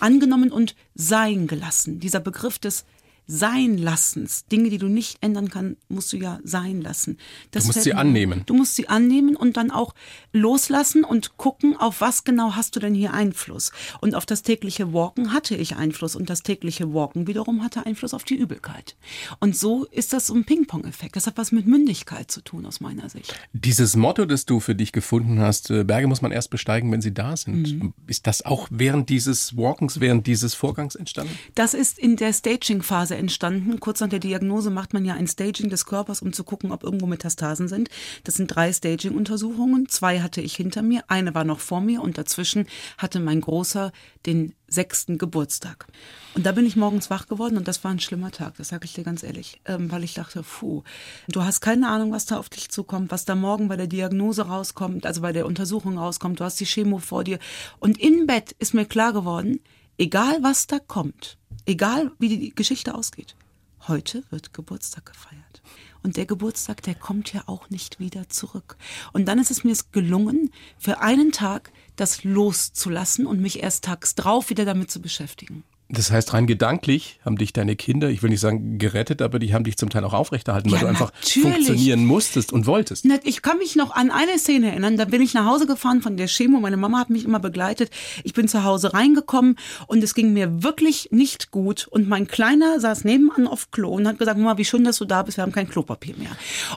Speaker 2: Angenommen und sein gelassen. Dieser Begriff des Seinlassens. Dinge, die du nicht ändern kannst, musst du ja sein lassen. Das
Speaker 3: Du musst sie annehmen.
Speaker 2: Du musst sie annehmen und dann auch loslassen und gucken, auf was genau hast du denn hier Einfluss. Und auf das tägliche Walken hatte ich Einfluss und das tägliche Walken wiederum hatte Einfluss auf die Übelkeit. Und so ist das so ein Ping-Pong-Effekt. Das hat was mit Mündigkeit zu tun aus meiner Sicht.
Speaker 3: Dieses Motto, das du für dich gefunden hast, äh, Berge muss man erst besteigen, wenn sie da sind.
Speaker 2: Mhm.
Speaker 3: Ist das auch während dieses Walkens, während dieses Vorgangs entstanden?
Speaker 2: Das ist in der Staging-Phase entstanden. Kurz nach der Diagnose macht man ja ein Staging des Körpers, um zu gucken, ob irgendwo Metastasen sind. Das sind drei Staging-Untersuchungen. Zwei hatte ich hinter mir, eine war noch vor mir und dazwischen hatte mein Großer den sechsten Geburtstag. Und da bin ich morgens wach geworden und das war ein schlimmer Tag, das sage ich dir ganz ehrlich, ähm, weil ich dachte, puh, du hast keine Ahnung, was da auf dich zukommt, was da morgen bei der Diagnose rauskommt, also bei der Untersuchung rauskommt, du hast die Chemo vor dir. Und im Bett ist mir klar geworden, egal was da kommt, egal wie die Geschichte ausgeht, heute wird Geburtstag gefeiert. Und der Geburtstag, der kommt ja auch nicht wieder zurück. Und dann ist es mir gelungen, für einen Tag das loszulassen und mich erst tags drauf wieder damit zu beschäftigen.
Speaker 3: Das heißt, rein gedanklich haben dich deine Kinder, ich will nicht sagen gerettet, aber die haben dich zum Teil auch aufrechterhalten, weil
Speaker 2: Ja,
Speaker 3: du einfach
Speaker 2: natürlich.
Speaker 3: funktionieren musstest und wolltest.
Speaker 2: Ich kann mich noch an eine Szene erinnern. Da bin ich nach Hause gefahren von der Chemo. Meine Mama hat mich immer begleitet. Ich bin zu Hause reingekommen und es ging mir wirklich nicht gut. Und mein Kleiner saß nebenan auf Klo und hat gesagt, Mama, wie schön, dass du da bist. Wir haben kein Klopapier mehr.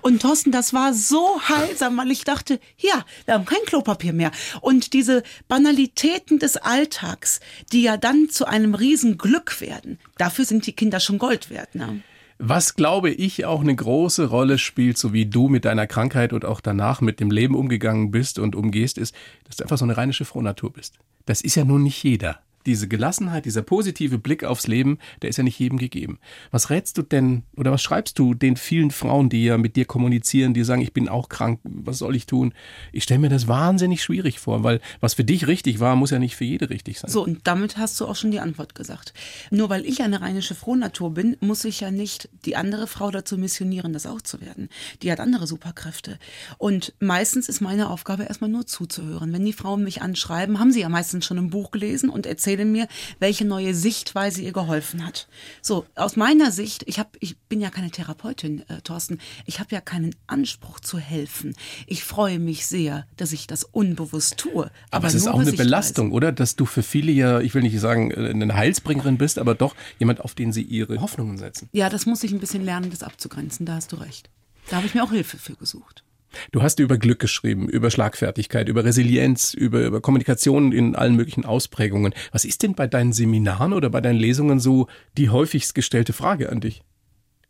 Speaker 2: Und Thorsten, das war so heilsam, weil ich dachte, ja, wir haben kein Klopapier mehr. Und diese Banalitäten des Alltags, die ja dann zu einem riesen Glück werden, dafür sind die Kinder schon Gold wert. Ne?
Speaker 3: Was glaube ich auch eine große Rolle spielt, so wie du mit deiner Krankheit und auch danach mit dem Leben umgegangen bist und umgehst, ist, dass du einfach so eine rheinische Frohnatur bist. Das ist ja nun nicht jeder. Diese Gelassenheit, dieser positive Blick aufs Leben, der ist ja nicht jedem gegeben. Was rätst du denn oder was schreibst du den vielen Frauen, die ja mit dir kommunizieren, die sagen, ich bin auch krank, was soll ich tun? Ich stelle mir das wahnsinnig schwierig vor, weil was für dich richtig war, muss ja nicht für jede richtig sein.
Speaker 2: So, und damit hast du auch schon die Antwort gesagt. Nur weil ich eine rheinische Frohnatur bin, muss ich ja nicht die andere Frau dazu missionieren, das auch zu werden. Die hat andere Superkräfte. Und meistens ist meine Aufgabe erstmal nur zuzuhören. Wenn die Frauen mich anschreiben, haben sie ja meistens schon ein Buch gelesen und erzählen mir, welche neue Sichtweise ihr geholfen hat. So, aus meiner Sicht, ich, hab, ich bin ja keine Therapeutin, äh, Thorsten, ich habe ja keinen Anspruch zu helfen. Ich freue mich sehr, dass ich das unbewusst tue.
Speaker 3: Aber, es ist auch eine. Belastung, oder? Dass du für viele ja, ich will nicht sagen, äh, eine Heilsbringerin bist, aber doch jemand, auf den sie ihre Hoffnungen setzen.
Speaker 2: Ja, das muss ich ein bisschen lernen, das abzugrenzen. Da hast du recht. Da habe ich mir auch Hilfe für gesucht.
Speaker 3: Du hast über Glück geschrieben, über Schlagfertigkeit, über Resilienz, über, über Kommunikation in allen möglichen Ausprägungen. Was ist denn bei deinen Seminaren oder bei deinen Lesungen so die häufigst gestellte Frage an dich?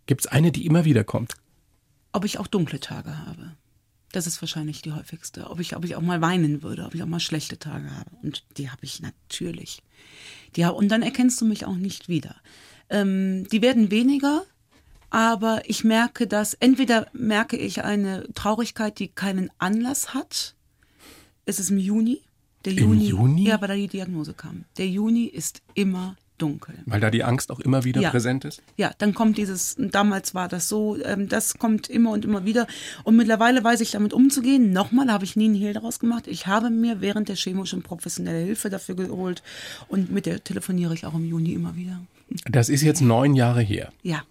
Speaker 3: Gibt es eine, die immer wieder kommt?
Speaker 2: Ob ich auch dunkle Tage habe. Das ist wahrscheinlich die häufigste. Ob ich, ob ich auch mal weinen würde, ob ich auch mal schlechte Tage habe. Und die habe ich natürlich. Die, und dann erkennst du mich auch nicht wieder. Ähm, die werden weniger, aber ich merke, dass entweder merke ich eine Traurigkeit, die keinen Anlass hat. Es ist im Juni. Der
Speaker 3: Im Juni?
Speaker 2: Ja, weil da die Diagnose kam. Der Juni ist immer dunkel.
Speaker 3: Weil da die Angst auch immer wieder
Speaker 2: Ja.
Speaker 3: präsent ist?
Speaker 2: Ja, dann kommt dieses, damals war das so, ähm, das kommt immer und immer wieder. Und mittlerweile weiß ich damit umzugehen. Nochmal habe ich nie einen Hehl daraus gemacht. Ich habe mir während der Chemo schon professionelle Hilfe dafür geholt. Und mit der telefoniere ich auch im Juni immer wieder.
Speaker 3: Das ist jetzt neun Jahre her.
Speaker 2: Ja.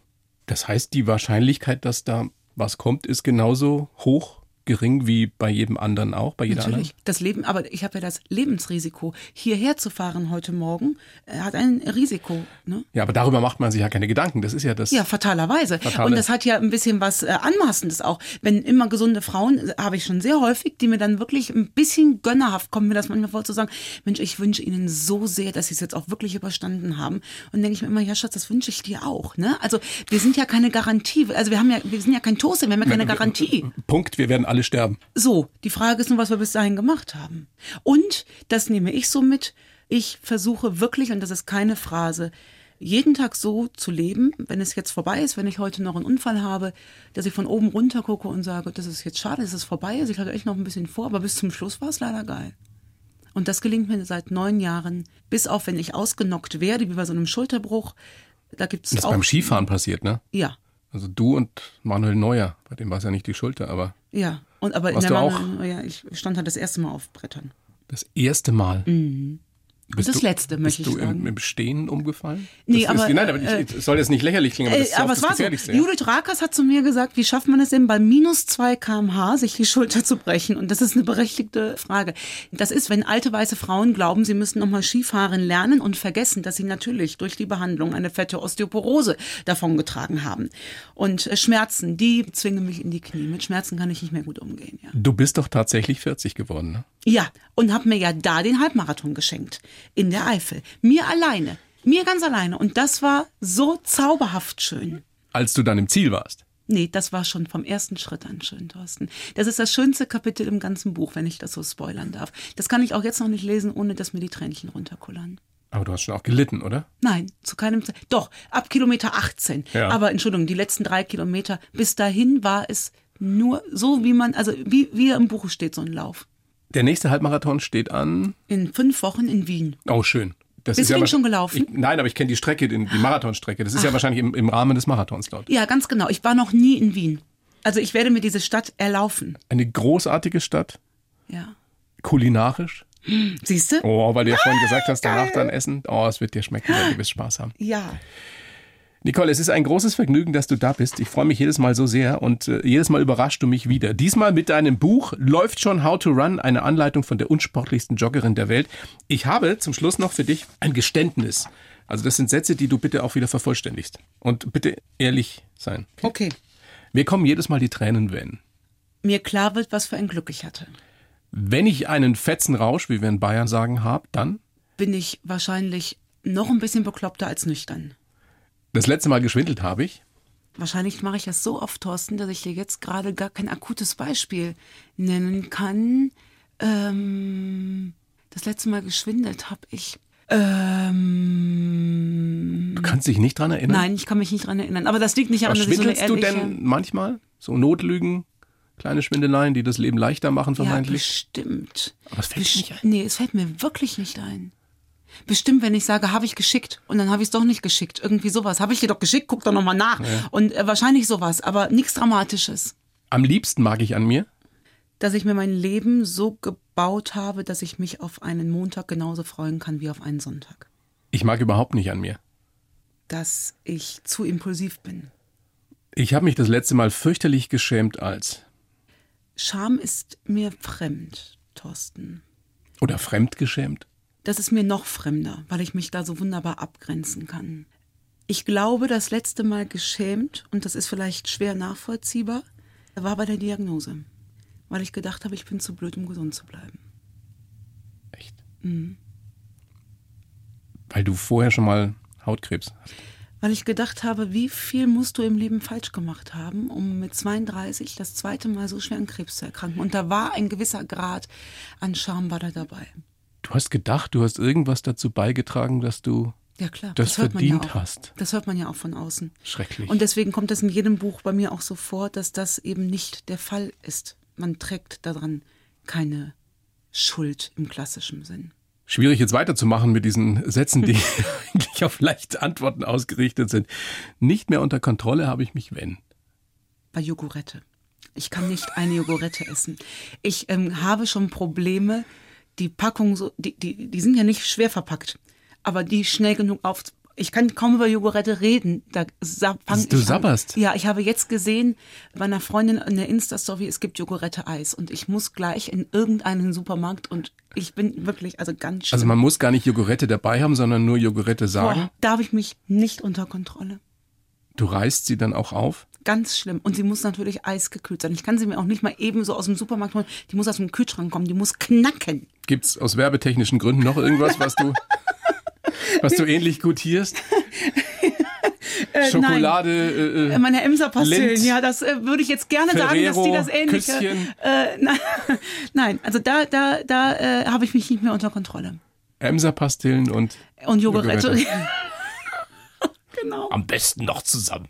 Speaker 3: Das heißt, die Wahrscheinlichkeit, dass da was kommt, ist genauso hoch gering wie bei jedem anderen auch, bei jeder
Speaker 2: Natürlich. Das Leben, aber ich habe ja das Lebensrisiko. Hierher zu fahren heute Morgen äh, hat ein Risiko. Ne?
Speaker 3: anderen. Ja, aber darüber macht man sich ja keine Gedanken. Das ist ja das.
Speaker 2: Ja, fatalerweise.
Speaker 3: Fatale.
Speaker 2: Und das hat ja ein bisschen was äh, Anmaßendes auch. Wenn immer gesunde Frauen, äh, habe ich schon sehr häufig, die mir dann wirklich ein bisschen gönnerhaft kommen, mir das manchmal vor zu sagen, Mensch, ich wünsche ihnen so sehr, dass sie es jetzt auch wirklich überstanden haben. Und denke ich mir immer, ja Schatz, das wünsche ich dir auch. Ne? Also wir sind ja keine Garantie. Also wir haben ja, wir sind ja kein Toaster, wir haben ja keine Garantie.
Speaker 3: Punkt, wir werden alle sterben.
Speaker 2: So, die Frage ist nur, was wir bis dahin gemacht haben. Und, das nehme ich so mit, ich versuche wirklich, und das ist keine Phrase, jeden Tag so zu leben, wenn es jetzt vorbei ist, wenn ich heute noch einen Unfall habe, dass ich von oben runter gucke und sage, das ist jetzt schade, dass es vorbei ist, ich hatte echt noch ein bisschen vor, aber bis zum Schluss war es leider geil. Und das gelingt mir seit neun Jahren, bis auf wenn ich ausgenockt werde, wie bei so einem Schulterbruch, da gibt's
Speaker 3: Das ist
Speaker 2: auch...
Speaker 3: beim Skifahren passiert, ne?
Speaker 2: Ja,
Speaker 3: Also du und Manuel Neuer, bei dem war es ja nicht die Schulter, aber
Speaker 2: ja. Und aber in
Speaker 3: Warst
Speaker 2: der
Speaker 3: du
Speaker 2: Mangel- ja, ich stand halt das erste Mal auf Brettern.
Speaker 3: das erste Mal.
Speaker 2: Mhm. Und das
Speaker 3: du,
Speaker 2: letzte möchte
Speaker 3: bist
Speaker 2: ich
Speaker 3: du
Speaker 2: sagen.
Speaker 3: im, im Stehen umgefallen?
Speaker 2: Nee,
Speaker 3: das
Speaker 2: aber,
Speaker 3: ist, nein, aber
Speaker 2: äh,
Speaker 3: ich, soll jetzt nicht lächerlich klingen, aber das
Speaker 2: Äh,
Speaker 3: ist ja
Speaker 2: aber es war so. Judith Rakers hat zu mir gesagt, wie schafft man es denn bei minus 2 kmh, sich die Schulter zu brechen? Und das ist eine berechtigte Frage. Das ist, wenn alte weiße Frauen glauben, sie müssen nochmal Skifahren lernen und vergessen, dass sie natürlich durch die Behandlung eine fette Osteoporose davongetragen haben. Und äh, Schmerzen, die zwingen mich in die Knie. Mit Schmerzen kann ich nicht mehr gut umgehen. Ja,
Speaker 3: Du bist doch tatsächlich 40 geworden, ne?
Speaker 2: ja und habe mir ja da den Halbmarathon geschenkt. In der Eifel. Mir alleine. Mir ganz alleine. Und das war so zauberhaft schön.
Speaker 3: Als du dann im Ziel warst.
Speaker 2: Nee, das war schon vom ersten Schritt an schön, Thorsten. Das ist das schönste Kapitel im ganzen Buch, wenn ich das so spoilern darf. Das kann ich auch jetzt noch nicht lesen, ohne dass mir die Tränchen runterkullern.
Speaker 3: Aber du hast schon auch gelitten, oder?
Speaker 2: Nein, zu keinem Ze Doch, ab Kilometer 18.
Speaker 3: Ja.
Speaker 2: Aber Entschuldigung, die letzten drei Kilometer, bis dahin war es nur so, wie man, also wie, wie im Buch steht, so ein Lauf.
Speaker 3: Der nächste Halbmarathon steht an.
Speaker 2: In fünf Wochen in Wien.
Speaker 3: Oh, schön. Das
Speaker 2: Bist du den
Speaker 3: wahrsch-
Speaker 2: schon gelaufen?
Speaker 3: Ich, nein, aber ich kenne die Strecke, den, die Marathonstrecke. Das ist ja wahrscheinlich im, im Rahmen des Marathons dort.
Speaker 2: Ja, ganz genau. Ich war noch nie in Wien. Also ich werde mir diese Stadt erlaufen.
Speaker 3: Eine großartige Stadt,
Speaker 2: Ja.
Speaker 3: kulinarisch.
Speaker 2: Siehst du?
Speaker 3: Oh, weil du ja vorhin gesagt hast, danach dann essen. Oh, es wird dir schmecken, weil du wirst Spaß haben.
Speaker 2: Ja.
Speaker 3: Nicole, es ist ein großes Vergnügen, dass du da bist. Ich freue mich jedes Mal so sehr und äh, jedes Mal überraschst du mich wieder. Diesmal mit deinem Buch Läuft schon How to Run, eine Anleitung von der unsportlichsten Joggerin der Welt. Ich habe zum Schluss noch für dich ein Geständnis. Also das sind Sätze, die du bitte auch wieder vervollständigst. Und bitte ehrlich sein.
Speaker 2: Okay.
Speaker 3: Mir kommen jedes Mal die Tränen, wenn.
Speaker 2: Mir klar wird, was für ein Glück ich hatte.
Speaker 3: Wenn ich einen Fetzenrausch, wie wir in Bayern sagen, habe, dann
Speaker 2: Bin ich wahrscheinlich noch ein bisschen bekloppter als nüchtern.
Speaker 3: Das letzte Mal geschwindelt habe ich.
Speaker 2: Wahrscheinlich mache ich das so oft, Thorsten, dass ich dir jetzt gerade gar kein akutes Beispiel nennen kann. Ähm, das letzte Mal geschwindelt habe ich. Ähm,
Speaker 3: Du kannst dich nicht dran erinnern.
Speaker 2: nein, ich kann mich nicht dran erinnern. Aber das liegt nicht daran, dass ich so eine
Speaker 3: schwindelst du denn manchmal? So Notlügen, kleine Schwindeleien, die das Leben leichter machen
Speaker 2: ja,
Speaker 3: vermeintlich?
Speaker 2: bestimmt.
Speaker 3: Aber es fällt dir nicht ein.
Speaker 2: Nee, es fällt mir wirklich nicht ein. Bestimmt, wenn ich sage, habe ich geschickt und dann habe ich es doch nicht geschickt. Irgendwie sowas. Habe ich dir doch geschickt, guck doch nochmal nach. Und äh, wahrscheinlich sowas, aber nichts Dramatisches.
Speaker 3: Am liebsten mag ich an mir,
Speaker 2: Dass ich mir mein Leben so gebaut habe, dass ich mich auf einen Montag genauso freuen kann wie auf einen Sonntag.
Speaker 3: ich mag überhaupt nicht an mir.
Speaker 2: Dass ich zu impulsiv bin.
Speaker 3: Ich habe mich das letzte Mal fürchterlich geschämt als
Speaker 2: Scham ist mir fremd, Thorsten.
Speaker 3: oder fremdgeschämt.
Speaker 2: Das ist mir noch fremder, weil ich mich da so wunderbar abgrenzen kann. Ich glaube, das letzte Mal geschämt, und das ist vielleicht schwer nachvollziehbar, war bei der Diagnose. Weil ich gedacht habe, ich bin zu blöd, um gesund zu bleiben.
Speaker 3: Echt.
Speaker 2: Mhm.
Speaker 3: Weil du vorher schon mal Hautkrebs hast.
Speaker 2: Weil ich gedacht habe, wie viel musst du im Leben falsch gemacht haben, um mit 32 das zweite Mal so schwer an Krebs zu erkranken. Und da war ein gewisser Grad an Scham war da dabei.
Speaker 3: Du hast gedacht, du hast irgendwas dazu beigetragen, dass du
Speaker 2: Ja klar,
Speaker 3: Das
Speaker 2: man
Speaker 3: verdient
Speaker 2: ja
Speaker 3: hast.
Speaker 2: Das hört man ja auch von außen.
Speaker 3: schrecklich.
Speaker 2: Und deswegen kommt es in jedem Buch bei mir auch so vor, dass das eben nicht der Fall ist. Man trägt daran keine Schuld im klassischen Sinn.
Speaker 3: Schwierig jetzt weiterzumachen mit diesen Sätzen, die eigentlich auf leichte Antworten ausgerichtet sind. Nicht mehr unter Kontrolle habe ich mich, wenn.
Speaker 2: Bei Jogurette. Ich kann nicht eine Jogurette essen. Ich ähm, habe schon Probleme, die Packung so, die, die, die sind ja nicht schwer verpackt, aber die schnell genug auf. Ich kann kaum über Jogurette reden. Da
Speaker 3: Du sabberst?
Speaker 2: Ja, ich habe jetzt gesehen bei einer Freundin in der Insta-Story, es gibt Jogurette-Eis und ich muss gleich in irgendeinen Supermarkt und ich bin wirklich, also ganz schlimm.
Speaker 3: Also man muss gar nicht Jogurette dabei haben, sondern nur Jogurette sagen.
Speaker 2: Boah, da habe ich mich nicht unter Kontrolle.
Speaker 3: Du reißt sie dann auch auf.
Speaker 2: Ganz schlimm. Und sie muss natürlich eisgekühlt sein. Ich kann sie mir auch nicht mal eben so aus dem Supermarkt holen. Die muss aus dem Kühlschrank kommen. Die muss knacken.
Speaker 3: Gibt's aus werbetechnischen Gründen noch irgendwas, was du, was du ähnlich gutierst? Schokolade, äh,
Speaker 2: Äh,
Speaker 3: äh,
Speaker 2: Meine Emser-Pastillen, ja, das äh, würde ich jetzt gerne sagen, dass die
Speaker 3: Ferrero,
Speaker 2: das ähnliche.
Speaker 3: Küsschen.
Speaker 2: Äh, nein, nein, also da, da, da äh, habe ich mich nicht mehr unter Kontrolle.
Speaker 3: Emser-Pastillen und
Speaker 2: Und Jogurette. Genau.
Speaker 3: am besten noch zusammen.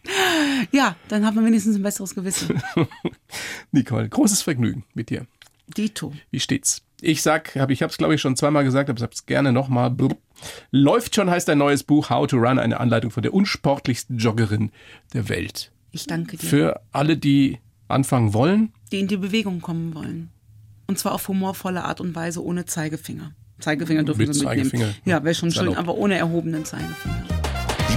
Speaker 2: Ja, dann hat man wenigstens ein besseres Gewissen.
Speaker 3: Nicole, großes Vergnügen mit dir.
Speaker 2: Dito.
Speaker 3: Wie steht's? Ich sag, hab, ich habe es glaube ich schon zweimal gesagt, aber ich habe es gerne nochmal. Läuft schon heißt ein neues Buch How to Run, eine Anleitung von der unsportlichsten Joggerin der Welt.
Speaker 2: Ich danke dir.
Speaker 3: Für alle, die anfangen wollen,
Speaker 2: die in die Bewegung kommen wollen. Und zwar auf humorvolle Art und Weise ohne Zeigefinger. Zeigefinger dürfen
Speaker 3: Mit
Speaker 2: Sie mitnehmen.
Speaker 3: Zeigefinger.
Speaker 2: Ja, wäre schon schön,
Speaker 3: Salopp.
Speaker 2: aber ohne erhobenen Zeigefinger.